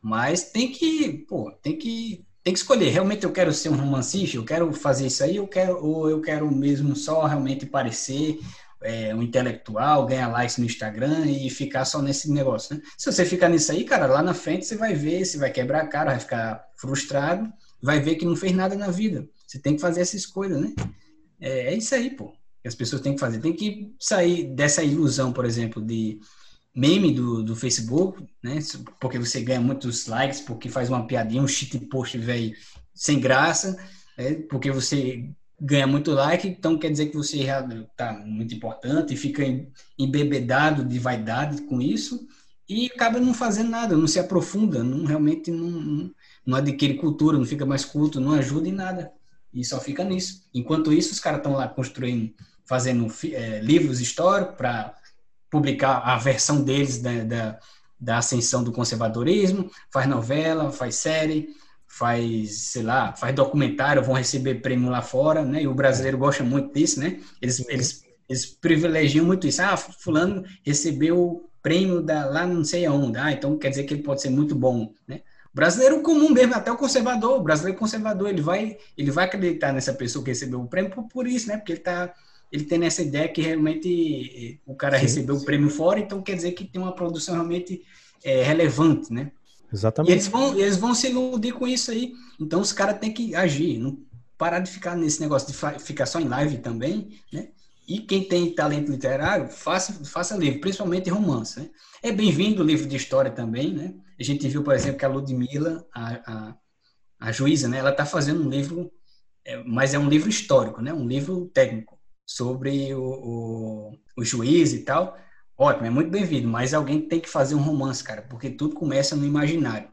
Mas tem que, pô, tem que, tem que escolher. Realmente eu quero ser um romancista, eu quero fazer isso aí, eu quero, ou eu quero mesmo só realmente parecer é, um intelectual, ganhar likes no Instagram e ficar só nesse negócio, né? Se você ficar nisso aí, cara, lá na frente você vai ver, você vai quebrar a cara, vai ficar frustrado, vai ver que não fez nada na vida. Você tem que fazer essa escolha, né? É, é isso aí, pô. Que as pessoas têm que fazer. Tem que sair dessa ilusão, por exemplo, de meme do, do Facebook, né? Porque você ganha muitos likes, porque faz uma piadinha, um shit post, velho, sem graça, né? porque você ganha muito like, então quer dizer que você está muito importante fica embebedado de vaidade com isso e acaba não fazendo nada, não se aprofunda, não realmente não, não adquire cultura, não fica mais culto, não ajuda em nada e só fica nisso. Enquanto isso, os caras estão lá construindo, fazendo é, livros históricos para publicar a versão deles da, da, da ascensão do conservadorismo, faz novela, faz série, faz, sei lá, faz documentário, vão receber prêmio lá fora, né? E o brasileiro gosta muito disso, né? Eles, eles, eles privilegiam muito isso. Ah, fulano recebeu prêmio da, lá não sei aonde. Ah, então quer dizer que ele pode ser muito bom, né? O brasileiro comum mesmo, até o conservador, o brasileiro conservador, ele vai, ele vai acreditar nessa pessoa que recebeu o prêmio por, por isso, né? Porque ele tá ele tem essa ideia que realmente o cara sim, recebeu sim. o prêmio fora, então quer dizer que tem uma produção realmente é, relevante, né? Exatamente. E eles vão, eles vão se iludir com isso aí. Então os caras têm que agir, não parar de ficar nesse negócio de ficar só em live também, né? E quem tem talento literário, faça, faça livro, principalmente romance. Né? É bem-vindo o livro de história também, né? A gente viu, por exemplo, que a Ludmilla, a, a, a juíza, né? Ela está fazendo um livro, é, mas é um livro histórico, né? Um livro técnico sobre o, o, o juiz e tal. Ótimo, é muito bem-vindo, mas alguém tem que fazer um romance, cara, porque tudo começa no imaginário.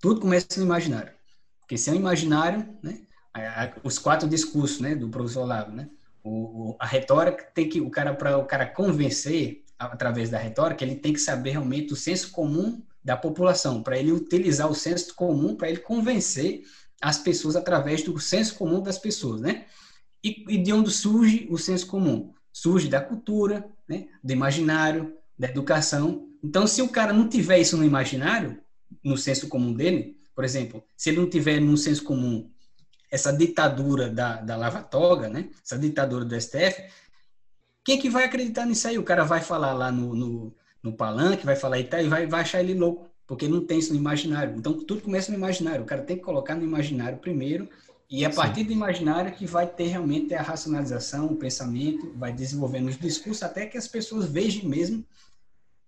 Tudo começa no imaginário. Porque se é um imaginário, né, os quatro discursos, né, do professor Olavo, né, o, a retórica tem que o cara para o cara convencer através da retórica, ele tem que saber realmente o senso comum da população, para ele utilizar o senso comum para ele convencer as pessoas através do senso comum das pessoas, né? E, e de onde surge o senso comum? Surge da cultura, né? do imaginário, da educação. Então, se o cara não tiver isso no imaginário, no senso comum dele, por exemplo, se ele não tiver no senso comum essa ditadura da, da lava-toga, né? essa ditadura do STF, quem que vai acreditar nisso aí? O cara vai falar lá no, no, no palanque, vai falar e tal, e vai, vai achar ele louco, porque não tem isso no imaginário. Então, tudo começa no imaginário. O cara tem que colocar no imaginário primeiro e é a partir Sim. do imaginário que vai ter realmente a racionalização, o pensamento, vai desenvolvendo os discursos até que as pessoas vejam mesmo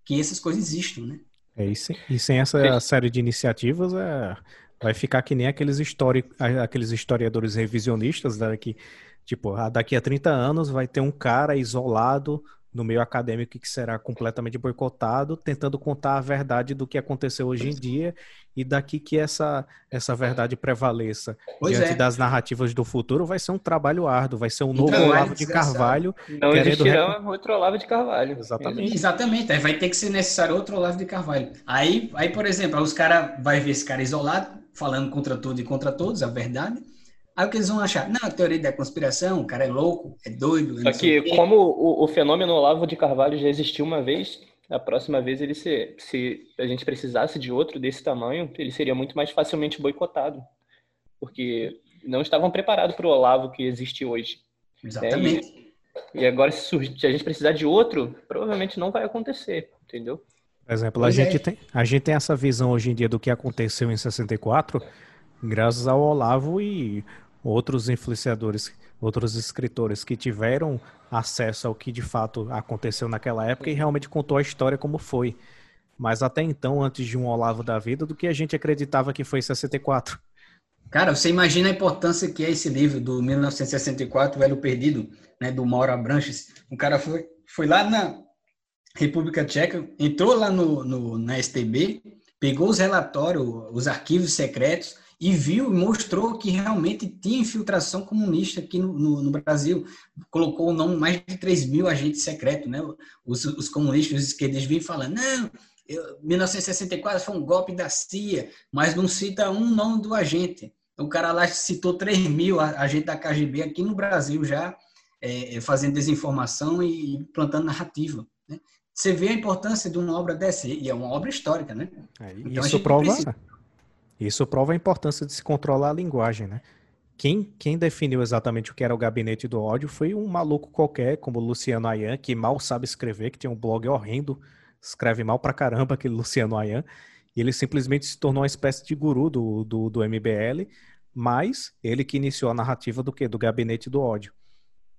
que essas coisas existem, né? É isso. E sem essa série de iniciativas, é, vai ficar que nem aqueles, histori aqueles historiadores revisionistas, né, que, tipo, ah, daqui a 30 anos vai ter um cara isolado no meio acadêmico que será completamente boicotado, tentando contar a verdade do que aconteceu hoje em dia e daqui que essa, essa verdade prevaleça pois diante é. das narrativas do futuro vai ser um trabalho árduo, vai ser um novo então, Olavo de Carvalho. Não existirá rec... outro Olavo de Carvalho. Exatamente. Exatamente, aí vai ter que ser necessário outro Olavo de Carvalho. Aí, aí por exemplo, os caras vai ver esse cara isolado, falando contra tudo e contra todos, a verdade, Aí o que eles vão achar? Não, a teoria da conspiração, o cara é louco, é doido. Só que, como o, o, fenômeno Olavo de Carvalho já existiu uma vez, a próxima vez ele se, se a gente precisasse de outro desse tamanho, ele seria muito mais facilmente boicotado. Porque não estavam preparados para o Olavo que existe hoje. Exatamente. Né? E, e, agora, se, surgir, se a gente precisar de outro, provavelmente não vai acontecer, entendeu? Por exemplo, a gente, é. tem, a gente tem essa visão hoje em dia do que aconteceu em 64, graças ao Olavo e outros influenciadores, outros escritores que tiveram acesso ao que de fato aconteceu naquela época e realmente contou a história como foi. Mas até então, antes de um Olavo da vida, do que a gente acreditava que foi 64. Cara, você imagina a importância que é esse livro do 1964, O Velho Perdido, né, do Mauro Abranches. O cara foi, foi lá na República Tcheca, entrou lá no, no, na STB, pegou os relatórios, os arquivos secretos, e viu e mostrou que realmente tinha infiltração comunista aqui no, no, no, Brasil. Colocou o nome mais de 3 mil agentes secretos, né? Os, os comunistas, os esquerdistas vinham falando, não, eu, 1964 foi um golpe da CIA, mas não cita um nome do agente. O cara lá citou 3 mil agentes da KGB aqui no Brasil já, é, fazendo desinformação e plantando narrativa. Né? Você vê a importância de uma obra dessa, e é uma obra histórica, né? É, então, isso prova... Precisa isso prova a importância de se controlar a linguagem, né? Quem, quem definiu exatamente o que era o gabinete do ódio foi um maluco qualquer, como o Luciano Ayan, que mal sabe escrever, que tem um blog horrendo, escreve mal pra caramba aquele Luciano Ayan, e ele simplesmente se tornou uma espécie de guru do, do, do MBL, mas ele que iniciou a narrativa do que? Do gabinete do ódio.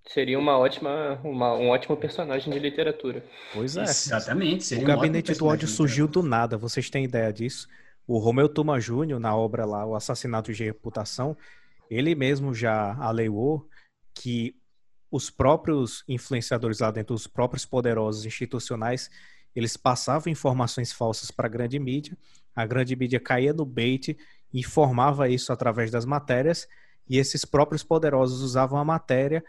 Seria uma ótima, uma, um ótimo personagem de literatura. Pois é. Exatamente. o Gabinete um do Ódio surgiu do nada, vocês têm ideia disso? O Romeu Tuma Júnior, na obra lá, O Assassinato de Reputação, ele mesmo já alegou que os próprios influenciadores lá dentro, os próprios poderosos institucionais, eles passavam informações falsas para a grande mídia, a grande mídia caía no bait, informava isso através das matérias, e esses próprios poderosos usavam a matéria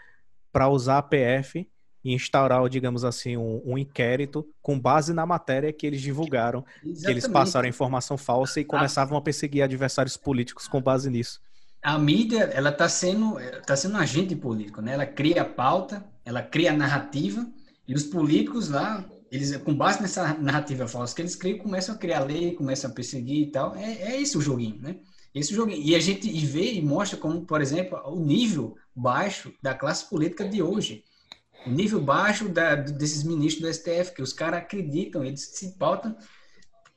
para usar a PF e instaurar, digamos assim, um, um, inquérito com base na matéria que eles divulgaram, Exatamente. que eles passaram informação falsa e começavam a... a perseguir adversários políticos com base nisso. A mídia, ela está sendo, tá sendo um agente político, né? Ela cria a pauta, ela cria a narrativa, e os políticos lá, eles, com base nessa narrativa falsa que eles criam, começam a criar lei, começam a perseguir e tal. É, é esse o joguinho, né? Esse joguinho. E a gente vê e mostra como, por exemplo, o nível baixo da classe política de hoje o nível baixo da, desses ministros do STF, que os caras acreditam, eles se pautam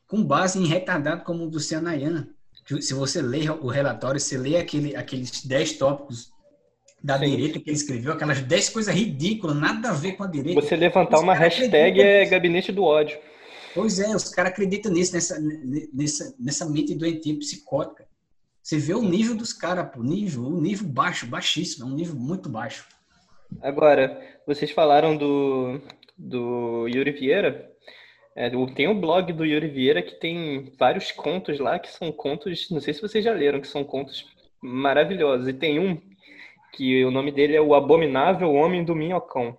com base em retardado como o do Cianayan. Se você ler o relatório, você lê aquele, aqueles 10 tópicos da Sim. direita que ele escreveu, aquelas 10 coisas ridículas, nada a ver com a direita. Você levantar uma hashtag é gabinete do ódio. Pois é, os caras acreditam nisso, nessa, nessa, nessa mente doentia psicótica. Você vê o nível dos caras, o nível, o nível baixo, baixíssimo, é um nível muito baixo. Agora, vocês falaram do, do Yuri Vieira. É, tem um blog do Yuri Vieira que tem vários contos lá, que são contos, não sei se vocês já leram, que são contos maravilhosos. E tem um que o nome dele é O Abominável Homem do Minhocão.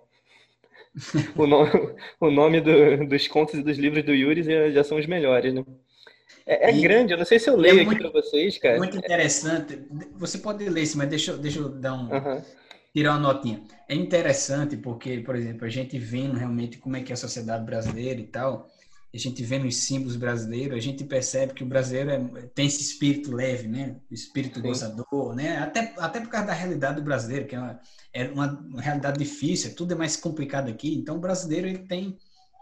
o, nome, o nome do, dos contos e dos livros do Yuri já, já são os melhores, né? É, é grande, eu não sei se eu é leio é aqui para vocês, cara. Muito interessante. Você pode ler, mas deixa, deixa eu dar um. Uhum tirar uma notinha. É interessante porque, por exemplo, a gente vendo realmente como é que é a sociedade brasileira e tal, a gente vendo os símbolos brasileiros, a gente percebe que o brasileiro é, tem esse espírito leve, né? O espírito Sim. gozador, né? Até, até por causa da realidade do brasileiro, que é uma, é uma, realidade difícil, tudo é mais complicado aqui. Então, o brasileiro ele tem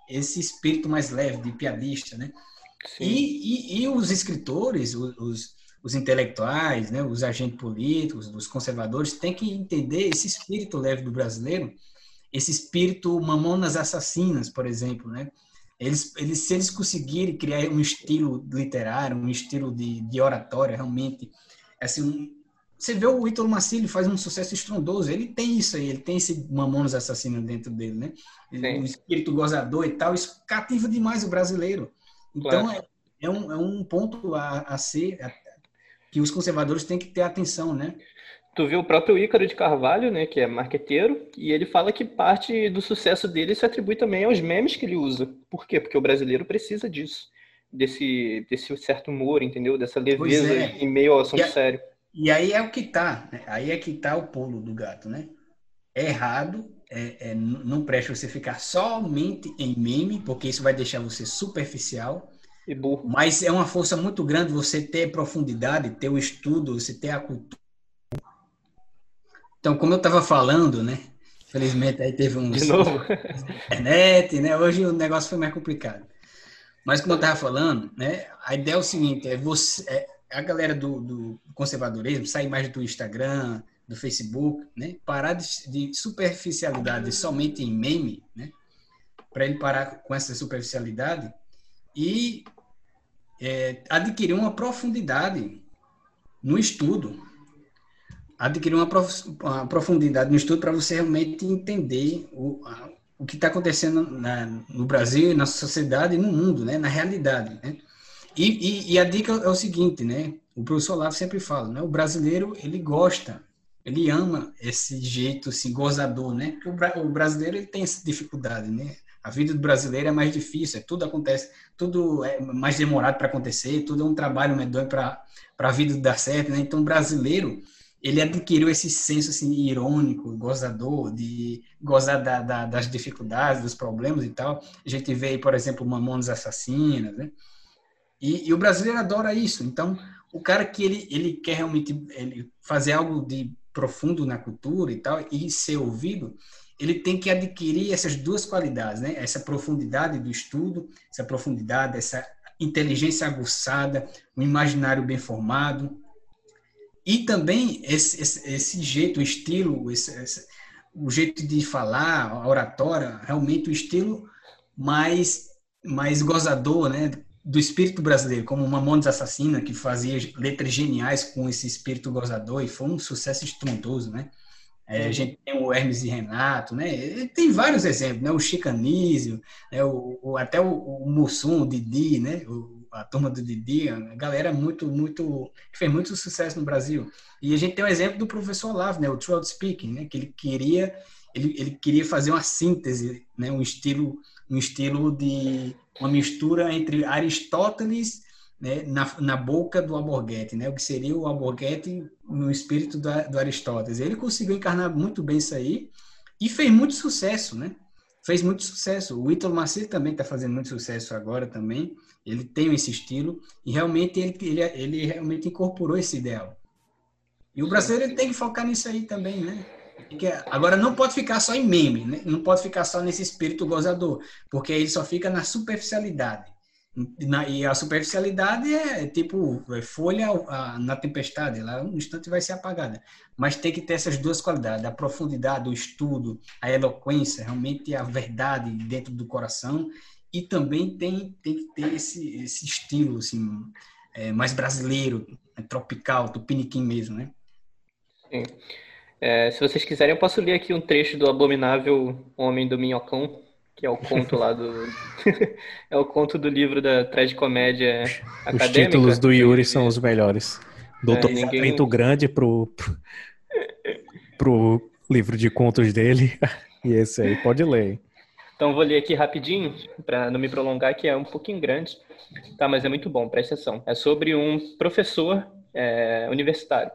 esse espírito mais leve, de piadista, né? E, e, e, os escritores, os, os os intelectuais, né, os agentes políticos, os conservadores, têm que entender esse espírito leve do brasileiro, esse espírito mamonas assassinas, por exemplo, né? Eles, eles, se eles conseguirem criar um estilo literário, um estilo de, de oratória realmente, assim, um, você vê o Ítalo Marcílio faz um sucesso estrondoso. Ele tem isso aí, ele tem esse Mamonas Assassino dentro dele, né? Sim. O espírito gozador e tal, isso cativa demais o brasileiro. Então, claro. é, é, um, é um ponto a, a ser a, que os conservadores têm que ter atenção, né? Tu viu o próprio Ícaro de Carvalho, né, que é marqueteiro, e ele fala que parte do sucesso dele se atribui também aos memes que ele usa. Por quê? Porque o brasileiro precisa disso, desse, desse certo humor, entendeu? Dessa leveza é. em meio ao assunto e sério. E aí é o que tá, né? aí é que tá o pulo do gato, né? É errado, é, é, não presta você ficar somente em meme, porque isso vai deixar você superficial. E burro. Mas é uma força muito grande você ter profundidade, ter o estudo, você ter a cultura. Então, como eu estava falando, né? Felizmente aí teve um. De novo? internet, né? Hoje o negócio foi mais complicado. Mas como eu estava falando, né? A ideia é o seguinte: é você. É, a galera do, do conservadorismo sair mais do Instagram, do Facebook, né? Parar de, de superficialidade somente em meme, né? Para ele parar com essa superficialidade e é, adquirir uma profundidade no estudo, adquirir uma, prof, uma profundidade no estudo para você realmente entender o, a, o que está acontecendo na, no Brasil, na sociedade e no mundo, né? Na realidade, né? E, e, e, a dica é o seguinte, né? O professor Olavo sempre fala, né? O brasileiro, ele gosta, ele ama esse jeito, assim, gozador, né? Porque o, brasileiro, ele tem essa dificuldade, né? A vida do brasileiro é mais difícil, é, tudo acontece, tudo é mais demorado para acontecer, tudo é um trabalho medonho para a vida dar certo, né? Então, brasileiro, ele adquiriu esse senso assim, irônico, gozador, de gozar da, da, das dificuldades, dos problemas e tal. A gente vê aí, por exemplo, Mamonas Assassinas, né? E, e, o brasileiro adora isso. Então, o cara que ele, ele quer realmente ele fazer algo de profundo na cultura e tal, e ser ouvido, ele tem que adquirir essas duas qualidades, né? Essa profundidade do estudo, essa profundidade, essa inteligência aguçada, um imaginário bem formado, e também esse, esse, esse jeito, o estilo, esse, o jeito de falar, a oratória, realmente o estilo mais mais gozador, né? do espírito brasileiro, como Mamones Assassina, que fazia letras geniais com esse espírito gozador e foi um sucesso estrondoso, né? É, a uhum. gente tem o Hermes e Renato, né? Tem vários exemplos, né? O Chicanísio, né? o, o, até o, o Mussum, o Didi, né? O, a turma do Didi, a galera muito, muito, que fez muito sucesso no Brasil. E a gente tem o exemplo do professor Olavo, né? O True Speaking, né? Que ele queria, ele, ele queria fazer uma síntese, né? Um estilo, um estilo de uma mistura entre Aristóteles né, na, na boca do Alborguete, né, o que seria o Alborguete no espírito do, Aristóteles. Ele conseguiu encarnar muito bem isso aí e fez muito sucesso, né? Fez muito sucesso. O Ítalo Macedo também está fazendo muito sucesso agora também. Ele tem esse estilo e realmente ele, ele, ele realmente incorporou esse ideal. E o brasileiro ele tem que focar nisso aí também, né? Porque agora não pode ficar só em meme, né? não pode ficar só nesse espírito gozador, porque ele só fica na superficialidade. Na, e a superficialidade é tipo é folha a, na tempestade, ela um instante vai ser apagada. Mas tem que ter essas duas qualidades: a profundidade, o estudo, a eloquência, realmente a verdade dentro do coração. E também tem, tem que ter esse, esse estilo assim, é, mais brasileiro, é, tropical, tupiniquim mesmo, né? Sim. É, se vocês quiserem, eu posso ler aqui um trecho do Abominável Homem do Minhocão, que é o conto lá do. é o conto do livro da tragicomédia acadêmica. Os títulos do Yuri são os melhores. Doutor é, ninguém... Grande pro, pro, pro livro de contos dele. E esse aí, pode ler. Então vou ler aqui rapidinho, para não me prolongar, que é um pouquinho grande. Tá, mas é muito bom, presta atenção. É sobre um professor é, universitário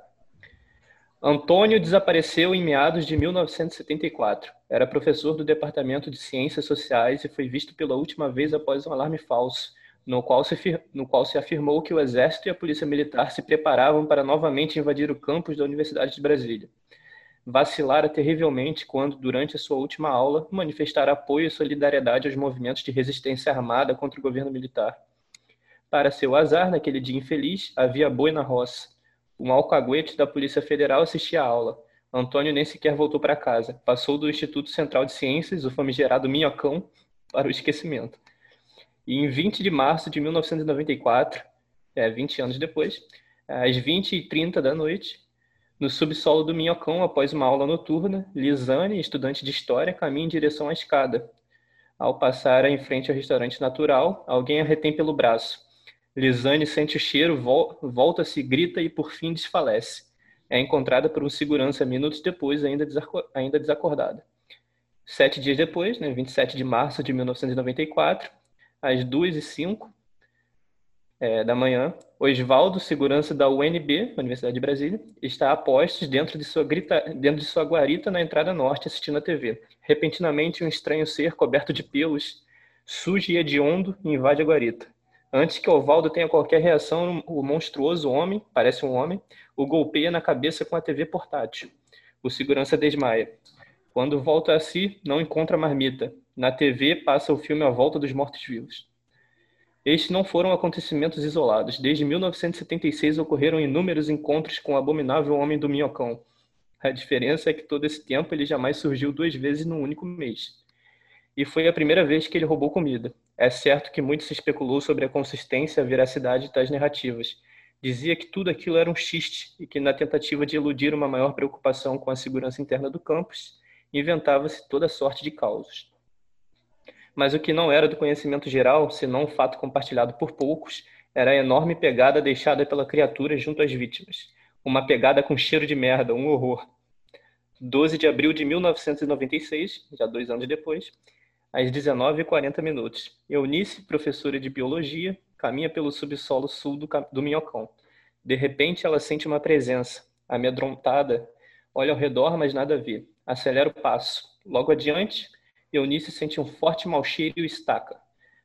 Antônio desapareceu em meados de 1974. Era professor do Departamento de Ciências Sociais e foi visto pela última vez após um alarme falso, no qual se, no qual se afirmou que o Exército e a Polícia Militar se preparavam para novamente invadir o campus da Universidade de Brasília. Vacilara terrivelmente quando, durante a sua última aula, manifestara apoio e solidariedade aos movimentos de resistência armada contra o governo militar. Para seu azar, naquele dia infeliz, havia boi na roça um alcaguete da Polícia Federal assistia à aula. Antônio nem sequer voltou para casa. Passou do Instituto Central de Ciências, o famigerado Minhocão, para o esquecimento. E em 20 de março de 1994, é, 20 anos depois, às 20h30 da noite, No subsolo do Minhocão, após uma aula noturna, Lisane, estudante de história, caminha em direção à escada. Ao passar em frente ao restaurante natural, alguém a retém pelo braço. Lisane sente o cheiro, volta-se, grita e por fim desfalece. É encontrada por um segurança minutos depois, ainda, desacordada. Sete dias depois, né, 27 de março de 1994, às 2 e 05 é, da manhã, Oswaldo, segurança da UNB, Universidade de Brasília, está a postos dentro de, sua grita, dentro de sua guarita na entrada norte assistindo a TV. Repentinamente, um estranho ser coberto de pelos, sujo e hediondo, invade a guarita. Antes que Oswaldo tenha qualquer reação, o monstruoso homem, parece um homem, o golpeia na cabeça com a TV portátil. O segurança desmaia. Quando volta a si, não encontra a marmita. Na TV, passa o filme A Volta dos Mortos-Vivos. Estes não foram acontecimentos isolados. Desde 1976 ocorreram inúmeros encontros com o abominável Homem do Minhocão. A diferença é que todo esse tempo ele jamais surgiu duas vezes num único mês. E foi a primeira vez que ele roubou comida. É certo que muito se especulou sobre a consistência e a veracidade das narrativas. Dizia que tudo aquilo era um xiste e que, na tentativa de eludir uma maior preocupação com a segurança interna do campus, inventava-se toda sorte de causos mas o que não era do conhecimento geral, senão um fato compartilhado por poucos, era a enorme pegada deixada pela criatura junto às vítimas. Uma pegada com cheiro de merda, um horror. 12 de abril de 1996, já dois anos depois, às 19h40 minutos. Eunice, professora de biologia, caminha pelo subsolo sul do, do Minhocão. De repente, ela sente uma presença. Amedrontada, olha ao redor, mas nada vê. Acelera o passo. Logo adiante, Eunice sente um forte mau cheiro e o estaca.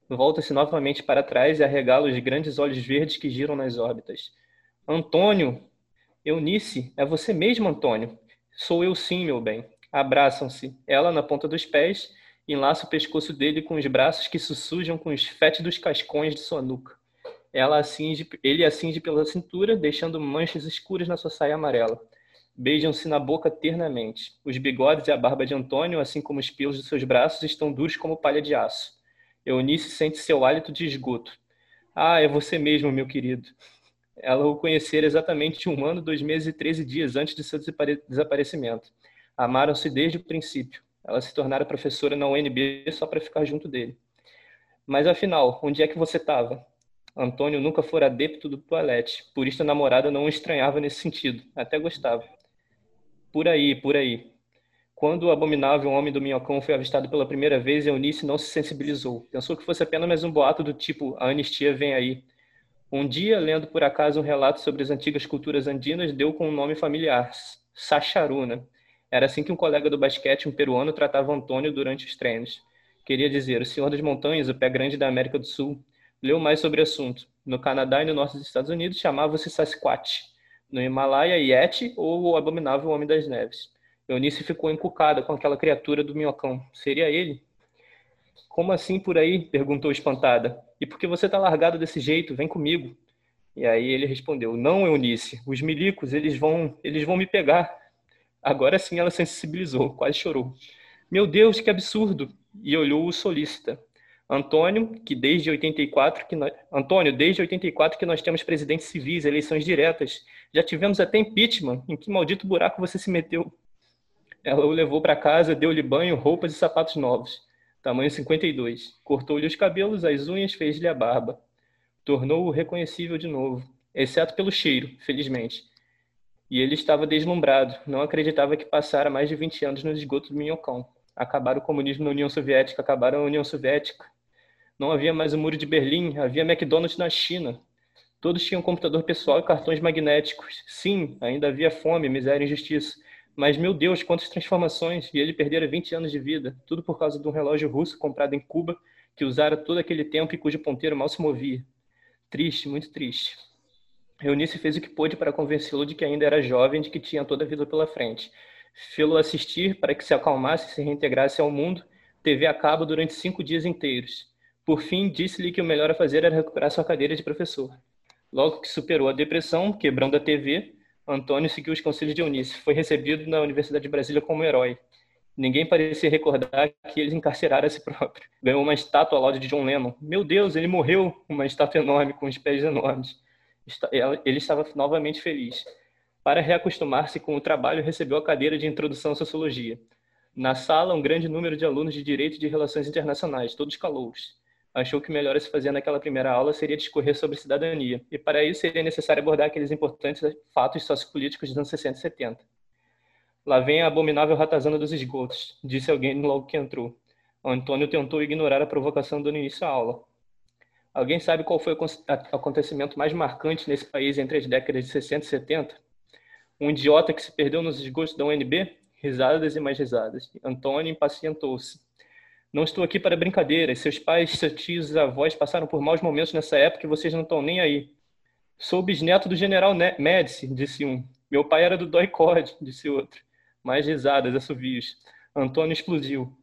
Volta-se novamente para trás e arregala os grandes olhos verdes que giram nas órbitas. Antônio! Eunice, é você mesmo, Antônio? Sou eu sim, meu bem. Abraçam-se, ela na ponta dos pés, enlaça o pescoço dele com os braços que se sujam com os fétidos cascões de sua nuca. Ela acinge, ele acinge pela cintura, deixando manchas escuras na sua saia amarela. Beijam-se na boca ternamente. Os bigodes e a barba de Antônio, assim como os pelos de seus braços, estão duros como palha de aço. Eunice sente seu hálito de esgoto. Ah, é você mesmo, meu querido. Ela o conhecera exatamente um ano, dois meses e treze dias antes de seu desaparecimento. Amaram-se desde o princípio. Ela se tornara professora na UNB só para ficar junto dele. Mas afinal, onde é que você estava? Antônio nunca fora adepto do toalete, por isso a namorada não o estranhava nesse sentido, até gostava. Por aí, por aí. Quando o abominável homem do minhocão foi avistado pela primeira vez, Eunice não se sensibilizou. Pensou que fosse apenas mais um boato do tipo a anistia vem aí. Um dia, lendo por acaso um relato sobre as antigas culturas andinas, deu com um nome familiar, Sacharuna. Era assim que um colega do basquete, um peruano, tratava Antônio durante os treinos. Queria dizer, o senhor das montanhas, o pé grande da América do Sul. Leu mais sobre o assunto. No Canadá e no norte dos Estados Unidos chamava-se Sasquatch no Himalaia, Yeti ou o abominável Homem das Neves. Eunice ficou encucada com aquela criatura do minhocão. Seria ele? Como assim por aí? perguntou espantada. E por que você está largado desse jeito? Vem comigo. E aí ele respondeu: Não, Eunice, os milicos, eles vão, eles vão me pegar. Agora sim ela sensibilizou, quase chorou. Meu Deus, que absurdo! E olhou-o solícita. Antônio, que desde 84 que nós, Antônio, desde 84 que nós temos presidentes civis, eleições diretas. Já tivemos até impeachment. Em que maldito buraco você se meteu? Ela o levou para casa, deu-lhe banho, roupas e sapatos novos. Tamanho 52. Cortou-lhe os cabelos, as unhas, fez-lhe a barba. Tornou-o reconhecível de novo, exceto pelo cheiro, felizmente. E ele estava deslumbrado, não acreditava que passara mais de 20 anos no esgoto do Minhocão. Acabaram o comunismo na União Soviética, acabaram a União Soviética, não havia mais o Muro de Berlim, havia McDonald's na China. Todos tinham computador pessoal e cartões magnéticos. Sim, ainda havia fome, miséria e injustiça. Mas, meu Deus, quantas transformações! E ele perdera 20 anos de vida, tudo por causa de um relógio russo comprado em Cuba, que usara todo aquele tempo e cujo ponteiro mal se movia. Triste, muito triste. Eunice fez o que pôde para convencê-lo de que ainda era jovem, de que tinha toda a vida pela frente. Fê-lo assistir para que se acalmasse e se reintegrasse ao mundo, TV a cabo durante cinco dias inteiros. Por fim, disse-lhe que o melhor a fazer era recuperar sua cadeira de professor. Logo que superou a depressão, quebrando a TV, Antônio seguiu os conselhos de Eunice. Foi recebido na Universidade de Brasília como herói. Ninguém parecia recordar que ele encarcerara a si próprio. Ganhou uma estátua ao lado de John Lennon. Meu Deus, ele morreu! Uma estátua enorme, com os pés enormes. Ele estava novamente feliz. Para reacostumar-se com o trabalho, recebeu a cadeira de Introdução à Sociologia. Na sala, um grande número de alunos de Direito e de Relações Internacionais, todos calouros. Achou que melhor se fazer naquela primeira aula seria discorrer sobre cidadania, e para isso seria necessário abordar aqueles importantes fatos sociopolíticos dos anos 60 e 70. Lá vem a abominável ratazana dos esgotos, disse alguém logo que entrou. Antônio tentou ignorar a provocação dando início à aula. Alguém sabe qual foi o acontecimento mais marcante nesse país entre as décadas de 60 e 70? Um idiota que se perdeu nos esgotos da UNB? Risadas e mais risadas. Antônio impacientou-se. Não estou aqui para brincadeiras. Seus pais, seus tios e avós passaram por maus momentos nessa época e vocês não estão nem aí. Sou bisneto do general Médici, disse um. Meu pai era do Doicode, disse outro. Mais risadas, assovios. Antônio explodiu.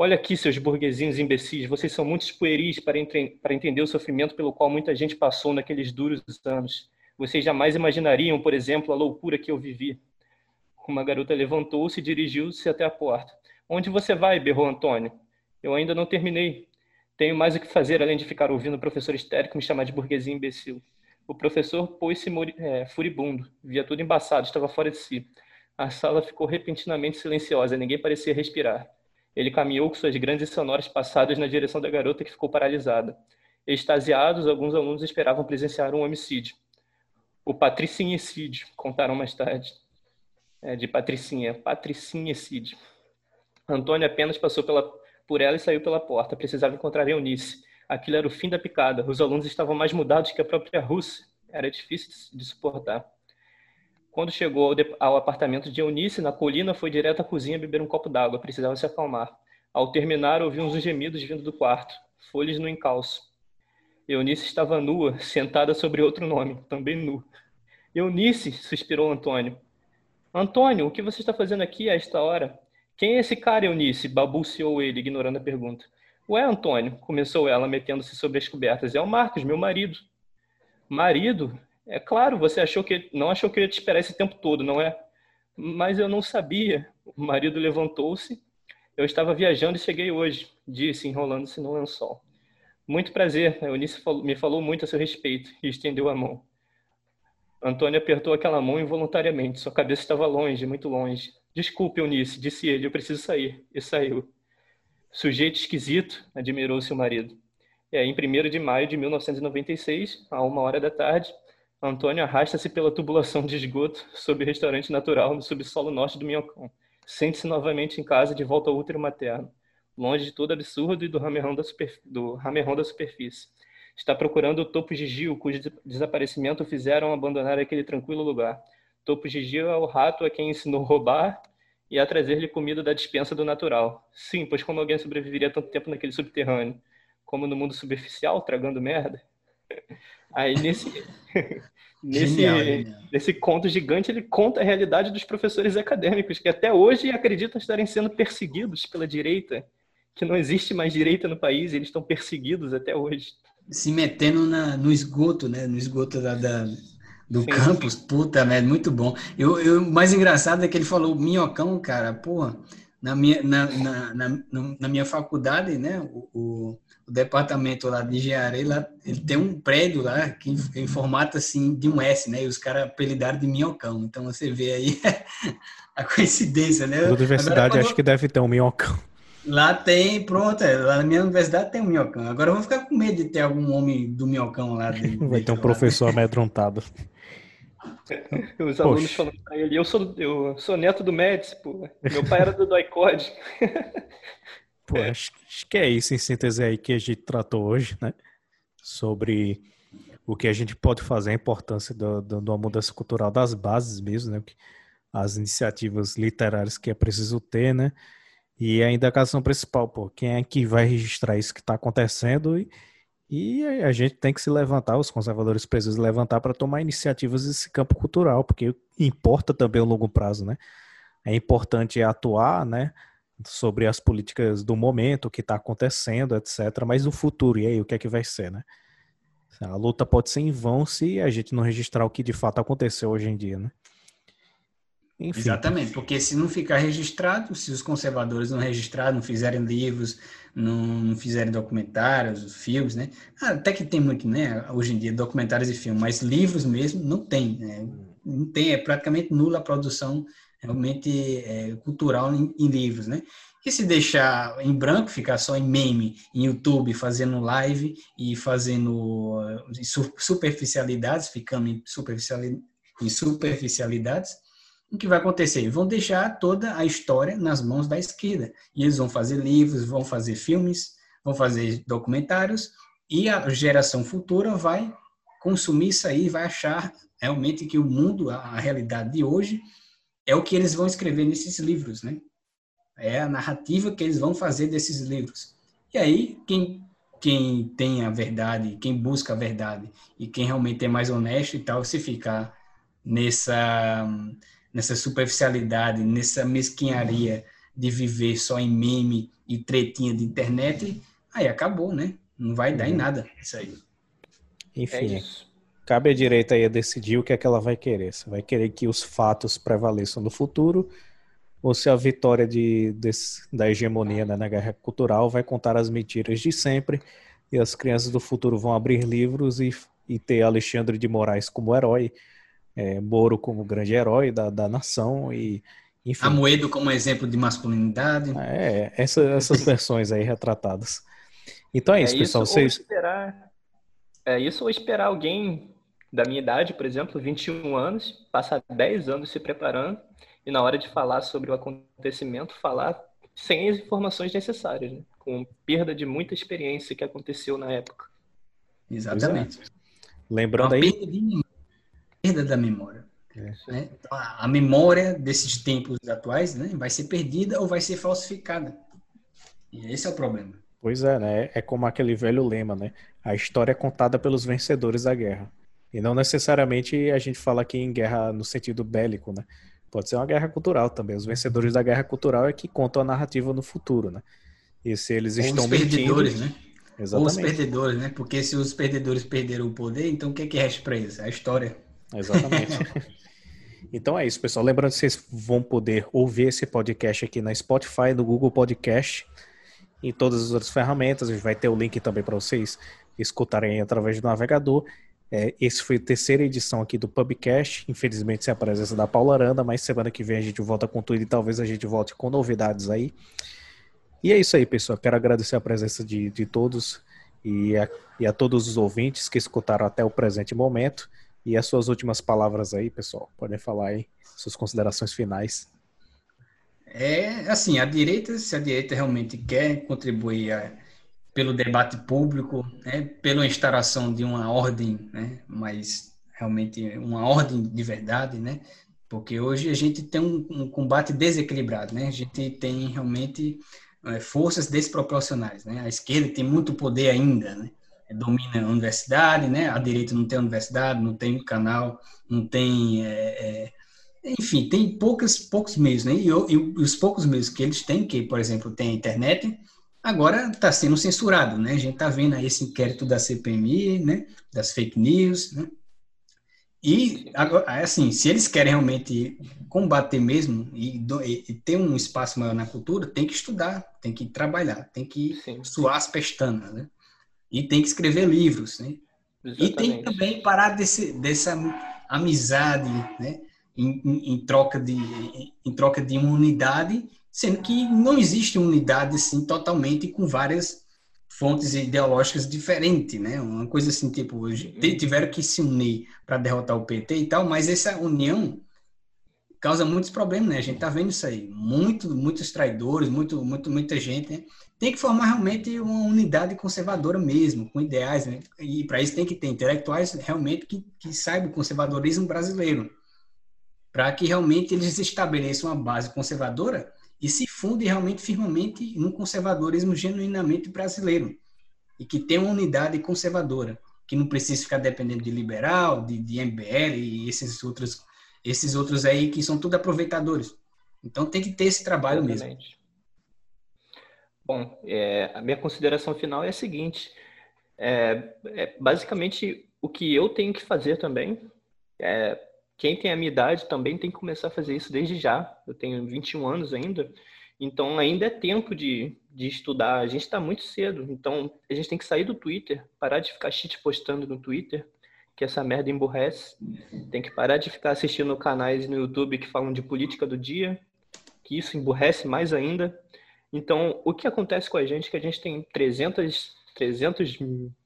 Olha aqui, seus burguesinhos imbecis, vocês são muito pueris para, para entender o sofrimento pelo qual muita gente passou naqueles duros anos. Vocês jamais imaginariam, por exemplo, a loucura que eu vivi. Uma garota levantou-se e dirigiu-se até a porta. Onde você vai? berrou Antônio. Eu ainda não terminei. Tenho mais o que fazer além de ficar ouvindo o professor histérico me chamar de burguesinho imbecil. O professor pôs-se é, furibundo, via tudo embaçado, estava fora de si. A sala ficou repentinamente silenciosa, ninguém parecia respirar. Ele caminhou com suas grandes e sonoras passadas na direção da garota que ficou paralisada. Extasiados, alguns alunos esperavam presenciar um homicídio. O patricinhecídio, contaram mais tarde. É, de patricinha, patricinhecídio. Antônio apenas passou pela, por ela e saiu pela porta. Precisava encontrar Eunice. Aquilo era o fim da picada. Os alunos estavam mais mudados que a própria Rússia. Era difícil de suportar. Quando chegou ao apartamento de Eunice, na colina, foi direto à cozinha beber um copo d'água. Precisava se acalmar. Ao terminar, ouviu uns gemidos vindo do quarto. Folhas no encalço. Eunice estava nua, sentada sobre outro nome, também nu. Eunice, suspirou Antônio. Antônio, o que você está fazendo aqui a esta hora? Quem é esse cara, Eunice? balbuciou ele, ignorando a pergunta. Ué, Antônio, começou ela, metendo-se sobre as cobertas. É o Marcos, meu marido. Marido? É claro, você achou que não achou que eu ia te esperar esse tempo todo, não é? Mas eu não sabia. O marido levantou-se. Eu estava viajando e cheguei hoje, disse, enrolando-se no lençol. Muito prazer, a Eunice me falou muito a seu respeito e estendeu a mão. Antônio apertou aquela mão involuntariamente. Sua cabeça estava longe, muito longe. Desculpe, Eunice, disse ele, eu preciso sair. E saiu. Sujeito esquisito, admirou-se o marido. Aí, em 1 de maio de 1996, a uma hora da tarde, Antônio arrasta-se pela tubulação de esgoto sob o restaurante natural no subsolo norte do Minhocão. Sente-se novamente em casa de volta ao útero materno, longe de todo absurdo e do ramerrão da, super... do da superfície. Está procurando o Topo Gigio, cujo desaparecimento fizeram abandonar aquele tranquilo lugar. Topo Gigio é o rato a quem ensinou roubar e a trazer-lhe comida da dispensa do natural. Sim, pois como alguém sobreviveria tanto tempo naquele subterrâneo? Como no mundo superficial, tragando merda? Aí nesse, nesse, genial, nesse conto gigante, ele conta a realidade dos professores acadêmicos, que até hoje acreditam estarem sendo perseguidos pela direita, que não existe mais direita no país, e eles estão perseguidos até hoje. Se metendo na, no esgoto, né? No esgoto da, da do sim, campus, puta merda, muito bom. Eu, eu, o mais engraçado é que ele falou minhocão, cara, porra, na minha, na, na, na, na minha faculdade, né? o, o o departamento lá de engenharia, lá, ele tem um prédio lá que em, em formato assim de um S, né? E os caras apelidaram de minhocão. Então você vê aí a coincidência, né? Toda universidade Agora, acho que deve ter um minhocão. Lá tem, pronto, é, lá na minha universidade tem um minhocão. Agora eu vou ficar com medo de ter algum homem do minhocão lá. Dentro, Vai ter um professor amedrontado. Os alunos falando pra ele, eu sou, eu sou neto do Médici, pô. Meu pai era do Doicode. Pô, é. acho, que é isso em síntese aí que a gente tratou hoje, né? Sobre o que a gente pode fazer, a importância do, do, de uma mudança cultural das bases mesmo, né? As iniciativas literárias que é preciso ter, né? E a indagação principal, pô, quem é que vai registrar isso que está acontecendo e, e a gente tem que se levantar, os conservadores precisam levantar para tomar iniciativas nesse campo cultural, porque importa também o longo prazo, né? É importante atuar, né? Sobre as políticas do momento, o que está acontecendo, etc. Mas o futuro, e aí, o que é que vai ser, né? A luta pode ser em vão se a gente não registrar o que de fato aconteceu hoje em dia, né? Enfim. Exatamente, porque se não ficar registrado, se os conservadores não registrarem, não fizerem livros, não, não fizerem documentários, filmes, né? Até que tem muito, né? Hoje em dia, documentários e filmes, mas livros mesmo não tem, né? não tem, é praticamente nula a produção realmente é, cultural em, em, livros, né? E se deixar em branco, ficar só em meme, em YouTube, fazendo live e fazendo uh, superficialidades, ficando em, em superficialidades, o que vai acontecer? Vão deixar toda a história nas mãos da esquerda. E eles vão fazer livros, vão fazer filmes, vão fazer documentários, e a geração futura vai consumir isso aí, vai achar realmente que o mundo, a realidade de hoje, é o que eles vão escrever nesses livros, né? É a narrativa que eles vão fazer desses livros. E aí, quem, quem tem a verdade, quem busca a verdade e quem realmente é mais honesto e tal, se ficar nessa, nessa superficialidade, nessa mesquinharia de viver só em meme e tretinha de internet, aí acabou, né? Não vai dar em uhum. nada isso aí. Enfim, é cabe à direita aí a decidir o que é que ela vai querer. Você vai querer que os fatos prevaleçam no futuro ou se a vitória de, da hegemonia né, na guerra cultural vai contar as mentiras de sempre e as crianças do futuro vão abrir livros e, e ter Alexandre de Moraes como herói, é, Moro como grande herói da, da nação e enfim. Amoedo como exemplo de masculinidade. É, essa, essas versões aí retratadas. Então é isso, é pessoal. Isso, vocês... esperar, é isso ou esperar alguém da minha idade, por exemplo, 21 anos, passar 10 anos se preparando e na hora de falar sobre o acontecimento, falar sem as informações necessárias, né? com perda de muita experiência que aconteceu na época. Exatamente. Lembrando aí. Perda, de... perda da memória. É. Né? Então, a memória desses tempos atuais né, vai ser perdida ou vai ser falsificada. E esse é o problema. Pois é, né? É como aquele velho lema, né? A história é contada pelos vencedores da guerra. E não necessariamente a gente fala aqui em guerra no sentido bélico, né? Pode ser uma guerra cultural também. Os vencedores da guerra cultural é que contam a narrativa no futuro, né? E se eles Ou estão os perdedores, mentindo... né? Exatamente. Ou os perdedores, né? Porque se os perdedores perderam o poder, então o que é que resta para eles? A história. Exatamente. então é isso, pessoal. Lembrando que vocês vão poder ouvir esse podcast aqui na Spotify, no Google Podcast, em todas as outras ferramentas. A gente vai ter o link também para vocês escutarem através do navegador. É, esse foi a terceira edição aqui do Pubcast. Infelizmente, sem a presença da Paula Aranda, mas semana que vem a gente volta com tudo e talvez a gente volte com novidades aí. E é isso aí, pessoal. Quero agradecer a presença de, de todos e a, e a todos os ouvintes que escutaram até o presente momento. E as suas últimas palavras aí, pessoal. Podem falar aí, suas considerações finais. É assim, a direita, se a direita realmente quer contribuir a pelo debate público, né, pela instauração de uma ordem, né, mas realmente uma ordem de verdade, né, porque hoje a gente tem um, um combate desequilibrado, né, a gente tem realmente é, forças desproporcionais, né, a esquerda tem muito poder ainda, né, domina a universidade, né, a direita não tem universidade, não tem canal, não tem é, é, enfim, tem poucos, meios, né? E, e, os poucos meios que eles têm, que, por exemplo, tem a internet, agora está sendo censurado, né? A gente está vendo aí esse inquérito da CPMI, né? Das fake news, né? E, assim, se eles querem realmente combater mesmo e, e, ter um espaço maior na cultura, tem que estudar, tem que trabalhar, tem que Sim. suar as pestanas, né? E tem que escrever livros, né? Exatamente. E tem que também parar desse, dessa amizade, né? Em, em, em troca de, em, em troca de uma unidade sendo que não existe unidade assim totalmente com várias fontes ideológicas diferentes, né? Uma coisa assim, tipo, tiveram que se unir para derrotar o PT e tal, mas essa união causa muitos problemas, né? A gente tá vendo isso aí, muito, muitos traidores, muito, muito, muita gente, né? Tem que formar realmente uma unidade conservadora mesmo, com ideais, né? E para isso tem que ter intelectuais realmente que, que saibam o conservadorismo brasileiro, para que realmente eles estabeleçam uma base conservadora e se funde realmente firmemente num conservadorismo genuinamente brasileiro e que tem uma unidade conservadora, que não precisa ficar dependendo de liberal, de, de MBL e esses outros, esses outros aí que são tudo aproveitadores. Então tem que ter esse trabalho Exatamente. mesmo. Bom, é, a minha consideração final é a seguinte: é, é, basicamente o que eu tenho que fazer também é quem tem a minha idade também tem que começar a fazer isso desde já. Eu tenho 21 anos ainda, então ainda é tempo de, de estudar. A gente está muito cedo, então a gente tem que sair do Twitter, parar de ficar shit postando no Twitter, que essa merda emburrece. Tem que parar de ficar assistindo canais no YouTube que falam de política do dia, que isso emburrece mais ainda. Então, o que acontece com a gente é que a gente tem 300, 300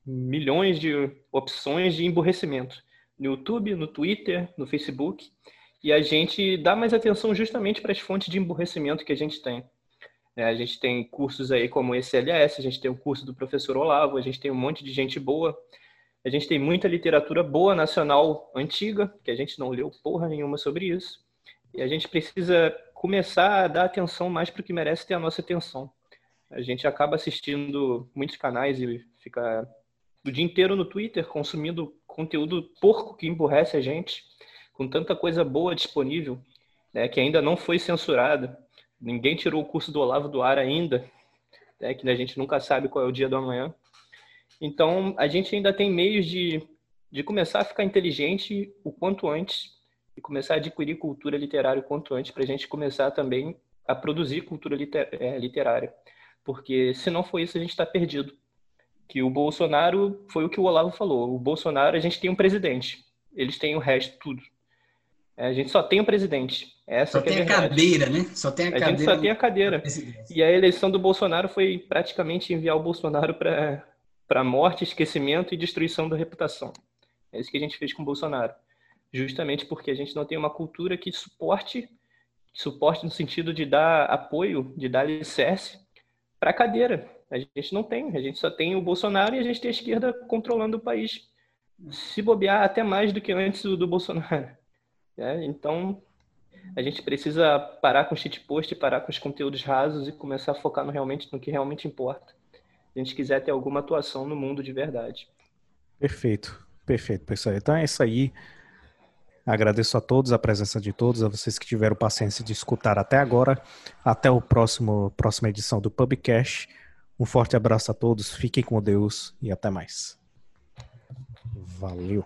milhões de opções de emburrecimento no YouTube, no Twitter, no Facebook, e a gente dá mais atenção justamente para as fontes de emburrecimento que a gente tem. É, a gente tem cursos aí como esse LS, a gente tem o curso do professor Olavo, a gente tem um monte de gente boa a gente tem muita literatura boa nacional antiga, que a gente não leu porra nenhuma sobre isso. E a gente precisa começar a dar atenção mais para o que merece ter a nossa atenção. A gente acaba assistindo muitos canais e fica o dia inteiro no Twitter consumindo conteúdo porco que emburrece a gente, com tanta coisa boa disponível, né, que ainda não foi censurada. Ninguém tirou o curso do Olavo do ar ainda, né, que a gente nunca sabe qual é o dia do amanhã. Então, a gente ainda tem meios de, de começar a ficar inteligente o quanto antes e começar a adquirir cultura literária o quanto antes, para a gente começar também a produzir cultura é, literária. Porque se não for isso, a gente está perdido. Que o Bolsonaro, foi o que o Olavo falou, o Bolsonaro, a gente tem um presidente, eles têm o resto, tudo. É, a gente só tem o presidente. Essa só tem é a, a cadeira, né? Só tem a, a cadeira. gente só tem a cadeira. E a eleição do Bolsonaro foi praticamente enviar o Bolsonaro para para morte, esquecimento e destruição da reputação. É isso que a gente fez com o Bolsonaro. Justamente porque a gente não tem uma cultura que suporte, suporte no sentido de dar apoio, de dar alicerce para a cadeira. A gente não tem. A gente só tem o Bolsonaro e a gente tem a esquerda controlando o país. Se bobear até mais do que antes do, do Bolsonaro. É, então, a gente precisa parar com o shitpost, parar com os conteúdos rasos e começar a focar no, realmente, no que realmente importa a gente quiser ter alguma atuação no mundo de verdade. Perfeito, perfeito, pessoal. Então é isso aí. Agradeço a todos, a presença de todos, a vocês que tiveram paciência de escutar até agora. Até o próximo próxima edição do Pubcast. Um forte abraço a todos, fiquem com Deus e até mais. Valeu.